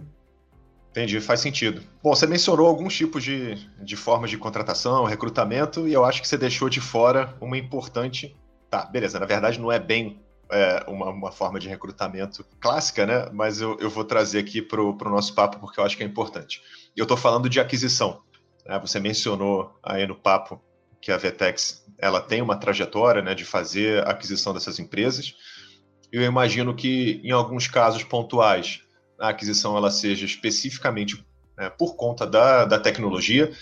Speaker 2: Entendi, faz sentido. Bom, você mencionou alguns tipos de, de formas de contratação, recrutamento, e eu acho que você deixou de fora uma importante. Tá, beleza, na verdade não é bem é, uma, uma, forma de recrutamento clássica, né? Mas eu, eu vou trazer aqui para o nosso papo porque eu acho que é importante. Eu estou falando de aquisição. Né? Você mencionou aí no papo que a Vetex ela tem uma trajetória né, de fazer aquisição dessas empresas. Eu imagino que em alguns casos pontuais a aquisição ela seja especificamente né, por conta da, da tecnologia,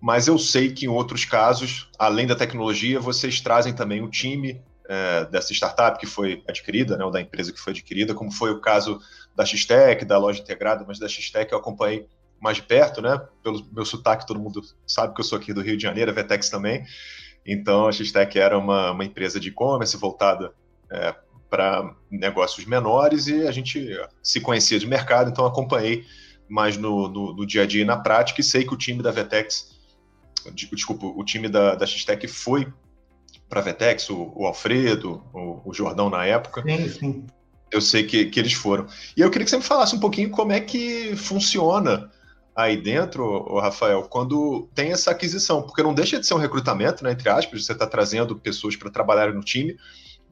Speaker 2: mas eu sei que em outros casos, além da tecnologia, vocês trazem também o time é, dessa startup que foi adquirida, né, ou da empresa que foi adquirida, como foi o caso da Xtec, da loja integrada, mas da Xtec eu acompanhei mais de perto, né? Pelo meu sotaque, todo mundo sabe que eu sou aqui do Rio de Janeiro, a Vetex também. Então, a Xtec era uma, uma empresa de e-commerce voltada é, para negócios menores e a gente se conhecia de mercado, então acompanhei mais no, no, no, dia a dia e na prática e sei que o time da Vetex, desculpa, o time da, da Xtec foi para a Vetex, o, o Alfredo, o, o, Jordão na época.
Speaker 1: Sim, sim.
Speaker 2: Eu sei que, que eles foram. E eu queria que você me falasse um pouquinho como é que funciona aí dentro, Rafael, quando tem essa aquisição, porque não deixa de ser um recrutamento, né, entre aspas, você está trazendo pessoas para trabalharem no time,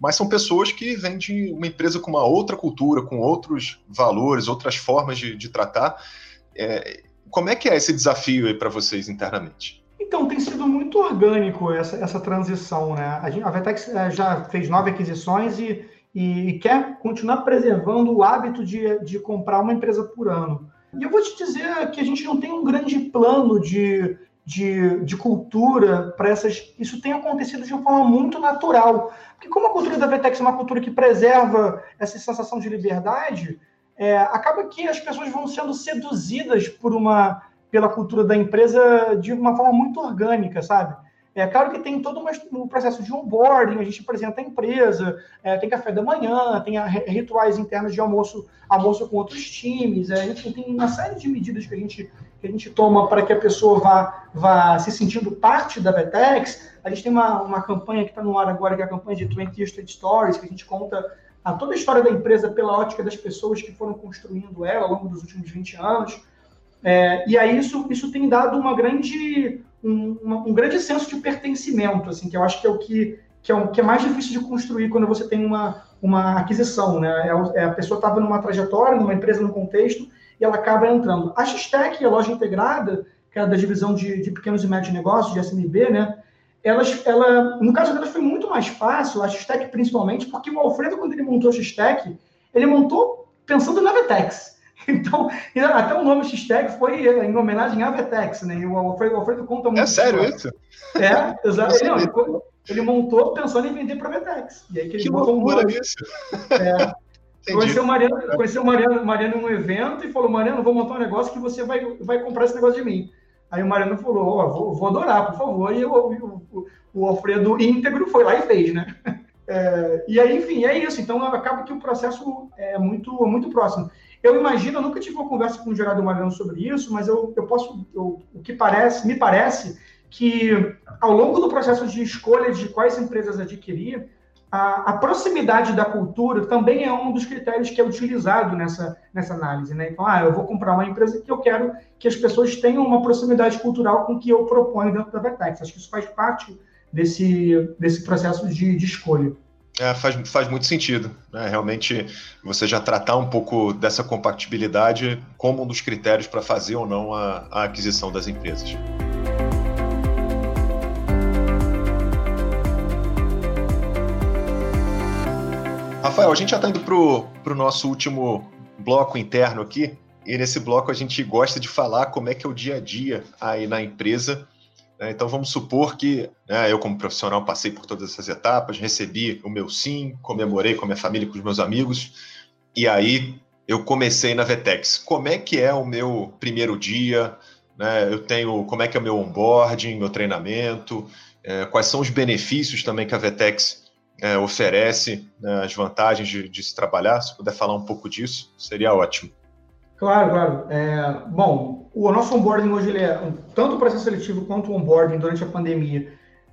Speaker 2: mas são pessoas que vêm de uma empresa com uma outra cultura, com outros valores, outras formas de, de tratar. É, como é que é esse desafio aí para vocês internamente?
Speaker 1: Então, tem sido muito orgânico essa, essa transição, né? A, gente, a Vetex é, já fez nove aquisições e, e, quer continuar preservando o hábito de, de comprar uma empresa por ano. E eu vou te dizer que a gente não tem um grande plano de, de, de cultura para essas. Isso tem acontecido de uma forma muito natural. Porque como a cultura da Vetex é uma cultura que preserva essa sensação de liberdade, é, acaba que as pessoas vão sendo seduzidas por uma pela cultura da empresa de uma forma muito orgânica, sabe? É claro que tem todo um processo de onboarding, a gente apresenta a empresa, é, tem café da manhã, tem a, rituais internos de almoço, almoço com outros times, é, tem uma série de medidas que a gente, que a gente toma para que a pessoa vá, vá se sentindo parte da Vetex. A gente tem uma, uma campanha que está no ar agora, que é a campanha de 20 Street Stories, que a gente conta a toda a história da empresa pela ótica das pessoas que foram construindo ela ao longo dos últimos 20 anos. É, e aí isso, isso tem dado uma grande, um, um, grande senso de pertencimento, assim, que eu acho que é o que, que, é, o, que é mais difícil de construir quando você tem uma, uma aquisição. Né? É, é a pessoa estava numa trajetória, numa empresa, num contexto, e ela acaba entrando. A Xtec, a loja integrada, que é da divisão de, de pequenos e médios negócios, de SMB, né? Elas, ela, no caso delas foi muito mais fácil, a Xtec principalmente, porque o Alfredo, quando ele montou a Xtec, ele montou pensando na Vetex. (laughs) Então, até o nome X-Tag foi em homenagem à Vetex, né? E o Alfredo, o Alfredo conta muito.
Speaker 2: É sério isso?
Speaker 1: É. Ele, não, ele, montou pensando em vender para a Vetex.
Speaker 2: E aí que, ele que loucura um isso! É,
Speaker 1: conheceu o Mariano, conheceu o Mariano, Mariano em um evento e falou: Mariano, vou montar um negócio que você vai, vai comprar esse negócio de mim. Aí o Mariano falou: oh, vou, vou adorar, por favor. E o, o, o, Alfredo íntegro foi lá e fez, né? (laughs) É, e aí, enfim, é isso. Então acaba que o processo é muito, muito próximo. Eu imagino, eu nunca tive uma conversa com o Gerardo Mariano sobre isso, mas eu, eu posso, eu, o que parece, me parece que ao longo do processo de escolha de quais empresas adquirir, a, a, proximidade da cultura também é um dos critérios que é utilizado nessa, nessa análise. Né? Então, ah, eu vou comprar uma empresa que eu quero que as pessoas tenham uma proximidade cultural com o que eu proponho dentro da Vertex. Acho que isso faz parte desse, desse processo de, de escolha.
Speaker 2: É, faz, faz muito sentido. Né? Realmente, você já tratar um pouco dessa compatibilidade como um dos critérios para fazer ou não a, a aquisição das empresas. Rafael, a gente já está indo para o nosso último bloco interno aqui. E nesse bloco a gente gosta de falar como é que é o dia a dia aí na empresa né? Então vamos supor que né, eu, como profissional, passei por todas essas etapas, recebi o meu sim, comemorei com a minha família, com os meus amigos, e aí eu comecei na Vetex. Como é que é o meu primeiro dia? Né? Eu tenho como é que é o meu onboarding, meu treinamento, é, quais são os benefícios também que a Vetex é, oferece, né, as vantagens de, de se trabalhar. Se puder falar um pouco disso, seria ótimo.
Speaker 1: Claro, claro. É, bom, o nosso onboarding hoje ele é tanto o processo seletivo quanto o onboarding durante a pandemia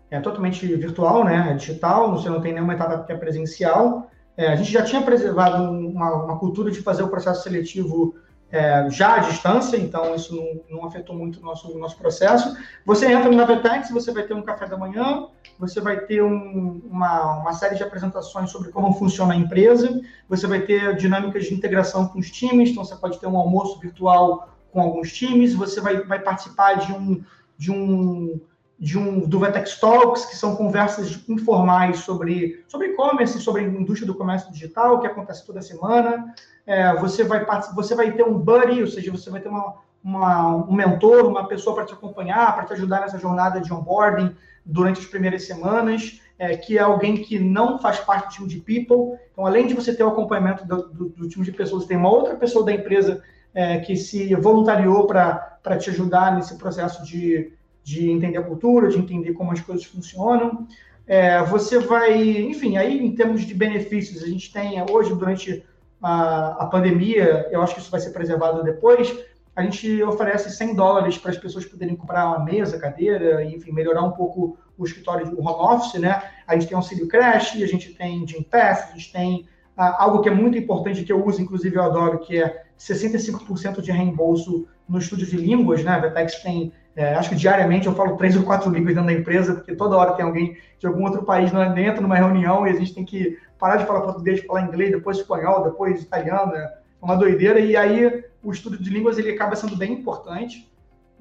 Speaker 1: é totalmente virtual, né? É digital, você não tem nenhuma etapa que é presencial. É, a gente já tinha preservado uma, uma, cultura de fazer o processo seletivo é, já à distância, então isso não, não afetou muito o nosso, nosso processo. Você entra no Navetex, você vai ter um café da manhã, você vai ter um, uma, uma série de apresentações sobre como funciona a empresa, você vai ter dinâmicas de integração com os times, então você pode ter um almoço virtual com alguns times, você vai, vai participar de um, de um de um do Vetex Talks, que são conversas informais sobre sobre e-commerce, sobre a indústria do comércio digital, que acontece toda semana. É, você vai você vai ter um buddy, ou seja, você vai ter uma, uma um mentor, uma pessoa para te acompanhar, para te ajudar nessa jornada de onboarding durante as primeiras semanas, é, que é alguém que não faz parte do time de people. Então, além de você ter o acompanhamento do, do, do time de pessoas, tem uma outra pessoa da empresa é, que se voluntariou para te ajudar nesse processo de de entender a cultura, de entender como as coisas funcionam. É, você vai, enfim, aí em termos de benefícios, a gente tem hoje, durante a, a pandemia, eu acho que isso vai ser preservado depois, a gente oferece 100 dólares para as pessoas poderem comprar uma mesa, cadeira, enfim, melhorar um pouco o escritório, o home office, né? A gente tem auxílio crash, a gente tem Gym Pass, a gente tem ah, algo que é muito importante, que eu uso, inclusive eu adoro, que é 65% de reembolso no estúdio de línguas, né? A Vetex tem é, acho que diariamente eu falo três ou quatro línguas dentro da empresa, porque toda hora tem alguém de algum outro país dentro numa reunião e a gente tem que parar de falar português, falar inglês, depois espanhol, depois italiano, é uma doideira. E aí o estudo de línguas ele acaba sendo bem importante.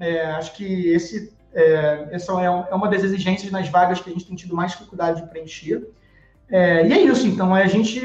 Speaker 1: É, acho que esse, é, essa é, é uma das exigências nas vagas que a gente tem tido mais dificuldade de preencher. É, e é isso, então, a gente.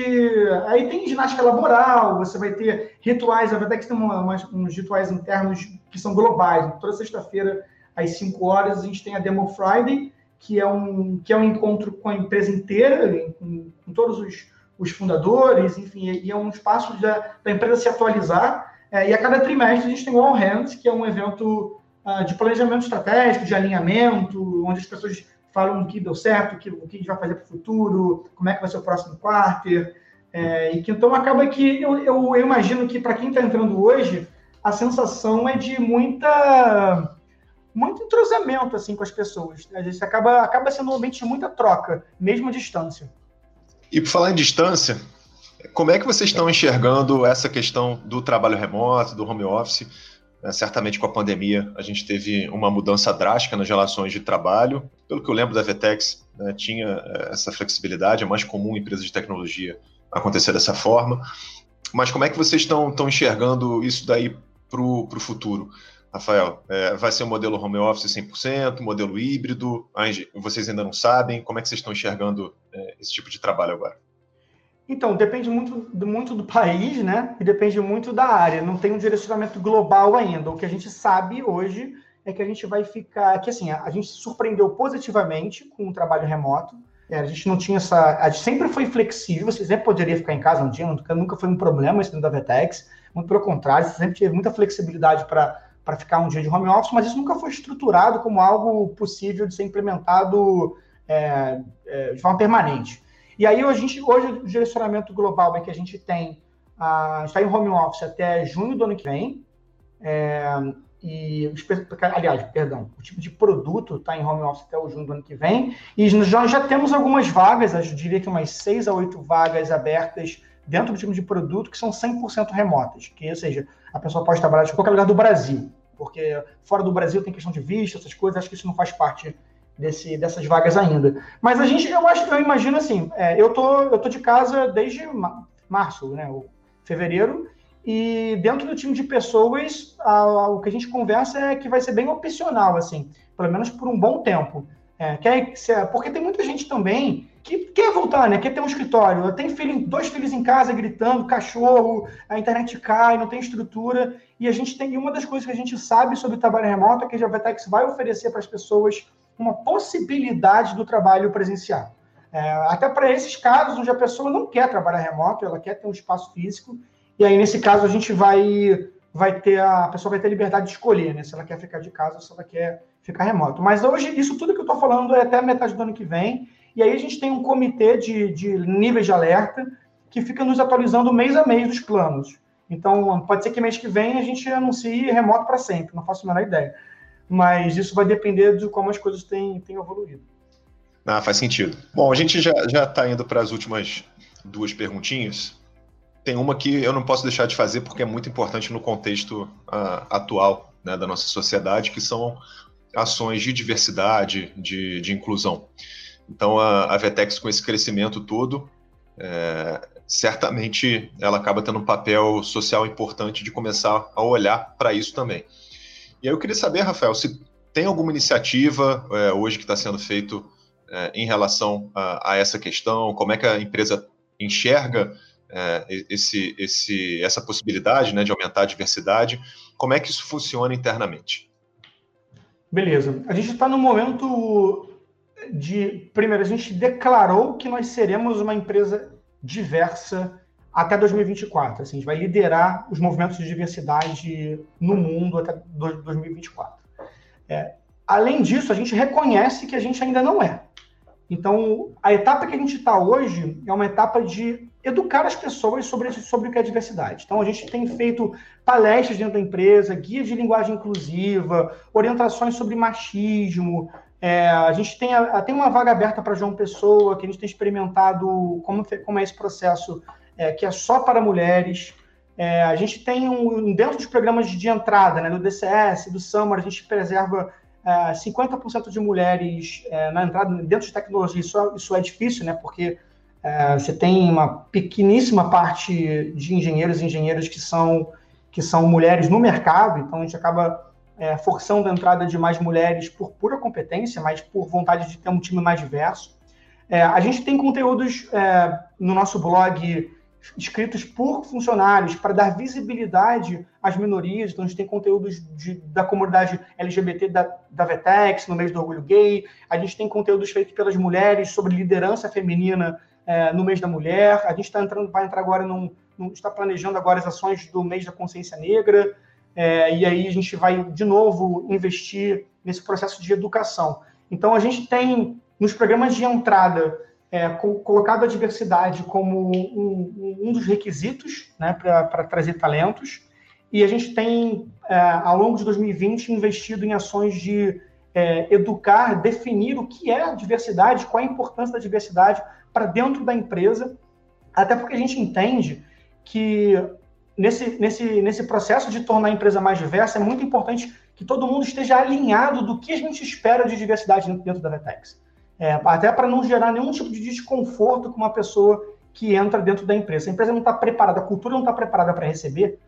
Speaker 1: Aí tem ginástica laboral, você vai ter rituais, a verdade é que tem uma, uma, uns rituais internos que são globais. Toda sexta-feira, às 5 horas, a gente tem a Demo Friday, que é um, que é um encontro com a empresa inteira, com, com todos os, os, fundadores, enfim, e é um espaço da, da empresa se atualizar. É, e a cada trimestre a gente tem o All Hands, que é um evento uh, de planejamento estratégico, de alinhamento, onde as pessoas falam o que deu certo, o que, o que a gente vai fazer para o futuro, como é que vai ser o próximo quarter. É, e que então acaba que eu, eu, eu imagino que para quem está entrando hoje, a sensação é de muita muito entrosamento assim com as pessoas. A gente acaba, acaba sendo um ambiente de muita troca, mesmo à distância.
Speaker 2: E por falar em distância, como é que vocês estão enxergando essa questão do trabalho remoto, do home office? É, certamente com a pandemia a gente teve uma mudança drástica nas relações de trabalho. Pelo que eu lembro da Vetex, né, tinha é, essa flexibilidade, é mais comum em empresas de tecnologia acontecer dessa forma. Mas como é que vocês estão, enxergando isso daí para o futuro? Rafael, é, vai ser um modelo home office 100%, modelo híbrido? Vocês ainda não sabem? Como é que vocês estão enxergando é, esse tipo de trabalho agora?
Speaker 1: Então, depende muito, muito do país, né? E depende muito da área. Não tem um direcionamento global ainda. O que a gente sabe hoje é que a gente vai ficar. Que assim, a, gente se surpreendeu positivamente com o trabalho remoto. É, a gente não tinha essa. A gente sempre foi flexível, você sempre poderia ficar em casa um dia, nunca, nunca foi um problema isso dentro da Vetex. Muito pelo contrário, você sempre teve muita flexibilidade para ficar um dia de home office, mas isso nunca foi estruturado como algo possível de ser implementado é, é, de forma permanente. E aí, a gente, hoje, o direcionamento global é que a gente tem, uh, está em home office até junho do ano que vem, é, e, aliás, perdão, o tipo de produto está em home office até o junho do ano que vem, e já, já temos algumas vagas, eu diria que umas seis a oito vagas abertas dentro do tipo de produto que são 100% remotas, que, ou seja, a pessoa pode trabalhar de qualquer lugar do Brasil, porque fora do Brasil tem questão de visto, essas coisas, acho que isso não faz parte desse, dessas vagas ainda. Mas a gente, eu acho, eu imagino assim, é, eu tô, eu tô de casa desde março, né, o fevereiro, e dentro do time de pessoas, a, a, o que a gente conversa é que vai ser bem opcional, assim, pelo menos por um bom tempo. É, quer, porque tem muita gente também que quer voltar, né? Quer ter um escritório. Tem filho, dois filhos em casa gritando, cachorro, a internet cai, não tem estrutura. E a gente tem. E uma das coisas que a gente sabe sobre trabalho remoto é que a Vetex vai oferecer para as pessoas uma possibilidade do trabalho presencial. É, até para esses casos onde a pessoa não quer trabalhar remoto, ela quer ter um espaço físico, e aí nesse caso a gente vai vai ter a, a pessoa vai ter liberdade de escolher, né? Se ela quer ficar de casa ou se ela quer ficar remoto. Mas hoje isso tudo que eu estou falando é até metade do ano que vem, e aí a gente tem um comitê de, de níveis de alerta que fica nos atualizando mês a mês dos planos. Então, pode ser que mês que vem a gente anuncie remoto para sempre, não faço a menor ideia. Mas isso vai depender de como as coisas têm, têm evoluído.
Speaker 2: Ah, faz sentido. Bom, a gente já está indo para as últimas duas perguntinhas. Tem uma que eu não posso deixar de fazer porque é muito importante no contexto uh, atual né, da nossa sociedade, que são ações de diversidade, de, de inclusão. Então, a, a Vetex, com esse crescimento todo, é, certamente ela acaba tendo um papel social importante de começar a olhar para isso também. E aí eu queria saber, Rafael, se tem alguma iniciativa é, hoje que está sendo feito é, em relação a, a, essa questão, como é que a empresa enxerga é, esse, esse, essa possibilidade né, de aumentar a diversidade, como é que isso funciona internamente?
Speaker 1: Beleza. A gente está no momento de. Primeiro, a gente declarou que nós seremos uma empresa diversa até 2024. Assim, a gente vai liderar os movimentos de diversidade no mundo até 2024. É, além disso, a gente reconhece que a gente ainda não é. Então, a etapa que a gente está hoje é uma etapa de educar as pessoas sobre, sobre o que é diversidade. Então, a gente tem feito palestras dentro da empresa, guia de linguagem inclusiva, orientações sobre machismo. É, a gente tem, a, tem uma vaga aberta para João Pessoa, que a gente tem experimentado como, como é esse processo, é, que é só para mulheres. É, a gente tem, um, dentro dos programas de entrada, né, do DCS, do Summer, a gente preserva 50% é, de mulheres é, na entrada dentro de tecnologia. Isso, é, isso é difícil, né, porque é, você tem uma pequeníssima parte de engenheiros e engenheiras que são, que são mulheres no mercado, então a gente acaba forçando a entrada de mais mulheres por pura competência, mas por vontade de ter um time mais diverso. É, a gente tem conteúdos é, no nosso blog escritos por funcionários para dar visibilidade às minorias. Então, a gente tem conteúdos de, da comunidade LGBT da, da VETEX, no mês do orgulho gay. A gente tem conteúdos feitos pelas mulheres sobre liderança feminina é, no mês da mulher. A gente está entrando, vai entrar agora num, num, está planejando agora as ações do mês da consciência negra. É, e aí a gente vai de novo investir nesse processo de educação. Então a gente tem nos programas de entrada é, colocado a diversidade como um, um dos requisitos né, para trazer talentos. E a gente tem, é, ao longo de 2020, investido em ações de é, educar, definir o que é a diversidade, qual a importância da diversidade para dentro da empresa, até porque a gente entende que nesse, nesse, nesse processo de tornar a empresa mais diversa, é muito importante que todo mundo esteja alinhado do que a gente espera de diversidade dentro da Vetex. É, até para não gerar nenhum tipo de desconforto com uma pessoa que entra dentro da empresa. A empresa não está preparada, a cultura não está preparada para receber,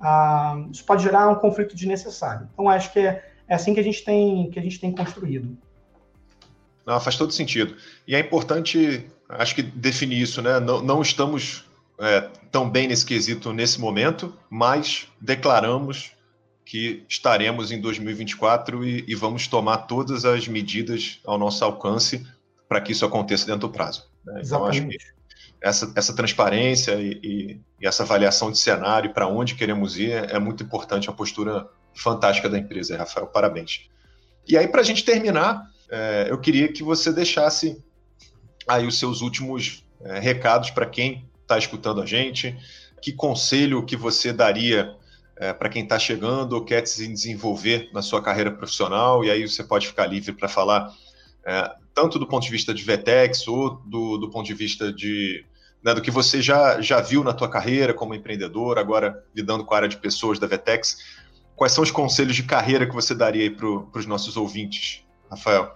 Speaker 1: ah, isso pode gerar um conflito desnecessário. Então, acho que é, é assim que a gente tem, que a gente tem construído.
Speaker 2: Não, faz todo sentido. E é importante, acho que definir isso, né? Não, não estamos é, tão bem nesse quesito nesse momento, mas declaramos que estaremos em 2024 e, e vamos tomar todas as medidas ao nosso alcance para que isso aconteça dentro do prazo. Né? Então, acho que essa, essa transparência e, e, e essa avaliação de cenário para onde queremos ir é, é muito importante, a postura fantástica da empresa, Rafael. Parabéns. E aí, para a gente terminar, é, eu queria que você deixasse aí os seus últimos é, recados para quem está escutando a gente, que conselho que você daria é, para quem está chegando ou quer se desenvolver na sua carreira profissional, e aí você pode ficar livre para falar é, tanto do ponto de vista de VTEX ou do, do ponto de vista de né, do que você já, já viu na tua carreira como empreendedor, agora lidando com a área de pessoas da VTEX. Quais são os conselhos de carreira que você daria para os nossos ouvintes, Rafael?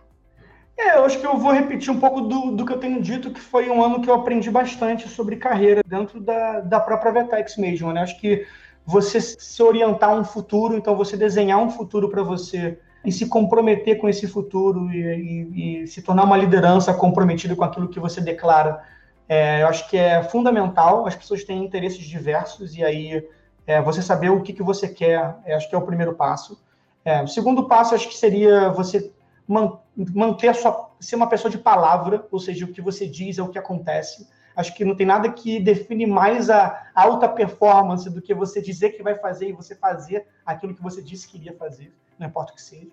Speaker 1: É, eu acho que eu vou repetir um pouco do, do que eu tenho dito, que foi um ano que eu aprendi bastante sobre carreira dentro da, da própria VTEX mesmo. Né? Acho que você se orientar um futuro, então você desenhar um futuro para você e se comprometer com esse futuro e, e, e, se tornar uma liderança comprometida com aquilo que você declara. É, eu acho que é fundamental, as pessoas têm interesses diversos e aí é, você saber o que, que você quer, é, acho que é o primeiro passo. É, o segundo passo, acho que seria você man, manter a sua, ser uma pessoa de palavra, ou seja, o que você diz é o que acontece. Acho que não tem nada que define mais a alta performance do que você dizer que vai fazer e você fazer aquilo que você disse que iria fazer, não importa o que seja.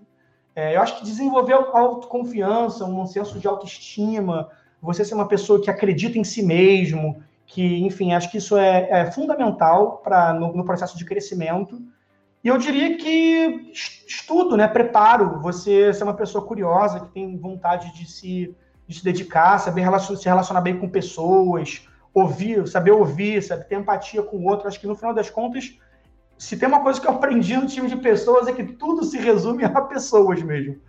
Speaker 1: É, eu acho que desenvolver autoconfiança, um senso de autoestima, você ser uma pessoa que acredita em si mesmo, que, enfim, acho que isso é, é fundamental para no, no, processo de crescimento. E eu diria que estudo, né, preparo, você ser uma pessoa curiosa, que tem vontade de se, de se dedicar, saber relacion, se relacionar bem com pessoas, ouvir, saber ouvir, saber ter empatia com o outro. Acho que no final das contas, se tem uma coisa que eu aprendi no time de pessoas é que tudo se resume a pessoas mesmo.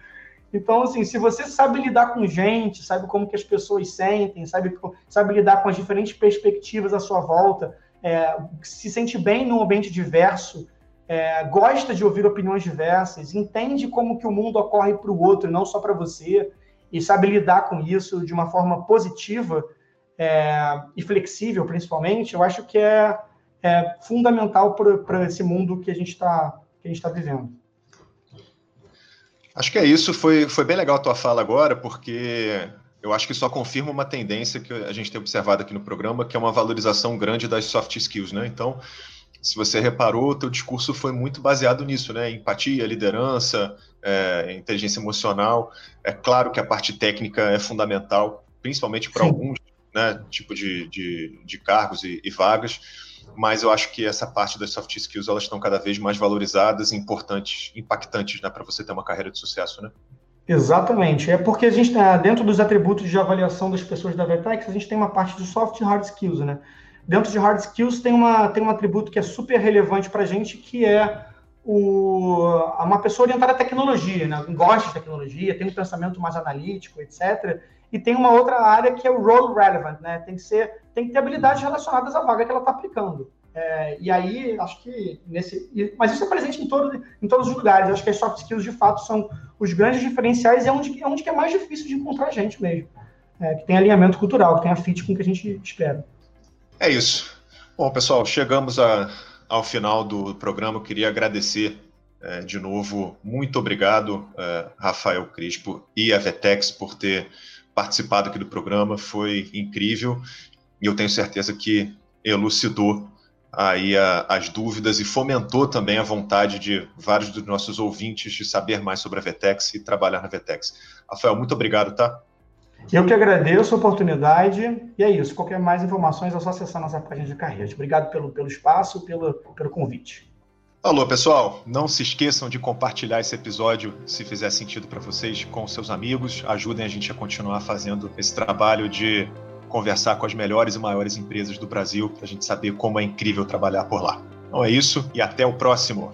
Speaker 1: Então, assim, se você sabe lidar com gente, sabe como que as pessoas sentem, sabe, sabe lidar com as diferentes perspectivas à sua volta, é, se sente bem num ambiente diverso, é, gosta de ouvir opiniões diversas, entende como que o mundo ocorre para o outro, não só para você, e sabe lidar com isso de uma forma positiva é, e flexível, principalmente, eu acho que é, é fundamental para esse mundo que a gente está tá vivendo.
Speaker 2: Acho que é isso. Foi, foi bem legal a tua fala agora, porque eu acho que só confirma uma tendência que a gente tem observado aqui no programa, que é uma valorização grande das soft skills, né? Então, se você reparou, teu discurso foi muito baseado nisso, né? Empatia, liderança, é, inteligência emocional. É claro que a parte técnica é fundamental, principalmente para alguns né, tipo de, de, de cargos e, e vagas, mas eu acho que essa parte das soft skills elas estão cada vez mais valorizadas e importantes, impactantes, né, para você ter uma carreira de sucesso, né?
Speaker 1: Exatamente. É porque a gente, tá dentro dos atributos de avaliação das pessoas da Vertex, a gente tem uma parte de soft e hard skills, né? Dentro de hard skills tem, uma, tem um atributo que é super relevante para a gente, que é o, uma pessoa orientada à tecnologia, né? gosta de tecnologia, tem um pensamento mais analítico, etc e tem uma outra área que é o role relevant, né? Tem que ser, tem que ter habilidades relacionadas à vaga que ela está aplicando. É, e aí, acho que nesse. Mas isso é presente em, todo, em todos os lugares. Acho que as soft skills, de fato, são os grandes diferenciais e é onde, é onde é mais difícil de encontrar gente mesmo. É, que tem alinhamento cultural, que tem a fit com o que a gente espera.
Speaker 2: É isso. Bom, pessoal, chegamos a, ao final do programa. Eu queria agradecer é, de novo. Muito obrigado, é, Rafael Crispo e a Vetex, por ter participado aqui do programa, foi incrível e eu tenho certeza que elucidou aí a, as dúvidas e fomentou também a vontade de vários dos nossos ouvintes de saber mais sobre a Vetex e trabalhar na Vetex. Rafael, muito obrigado, tá?
Speaker 1: Eu que agradeço a oportunidade e é isso. Qualquer mais informações é só acessar nossa página de carreira. Obrigado pelo, pelo espaço, pelo, pelo convite.
Speaker 2: Alô, pessoal, não se esqueçam de compartilhar esse episódio se fizer sentido para vocês com seus amigos. Ajudem a gente a continuar fazendo esse trabalho de conversar com as melhores e maiores empresas do Brasil para a gente saber como é incrível trabalhar por lá. Então é isso e até o próximo.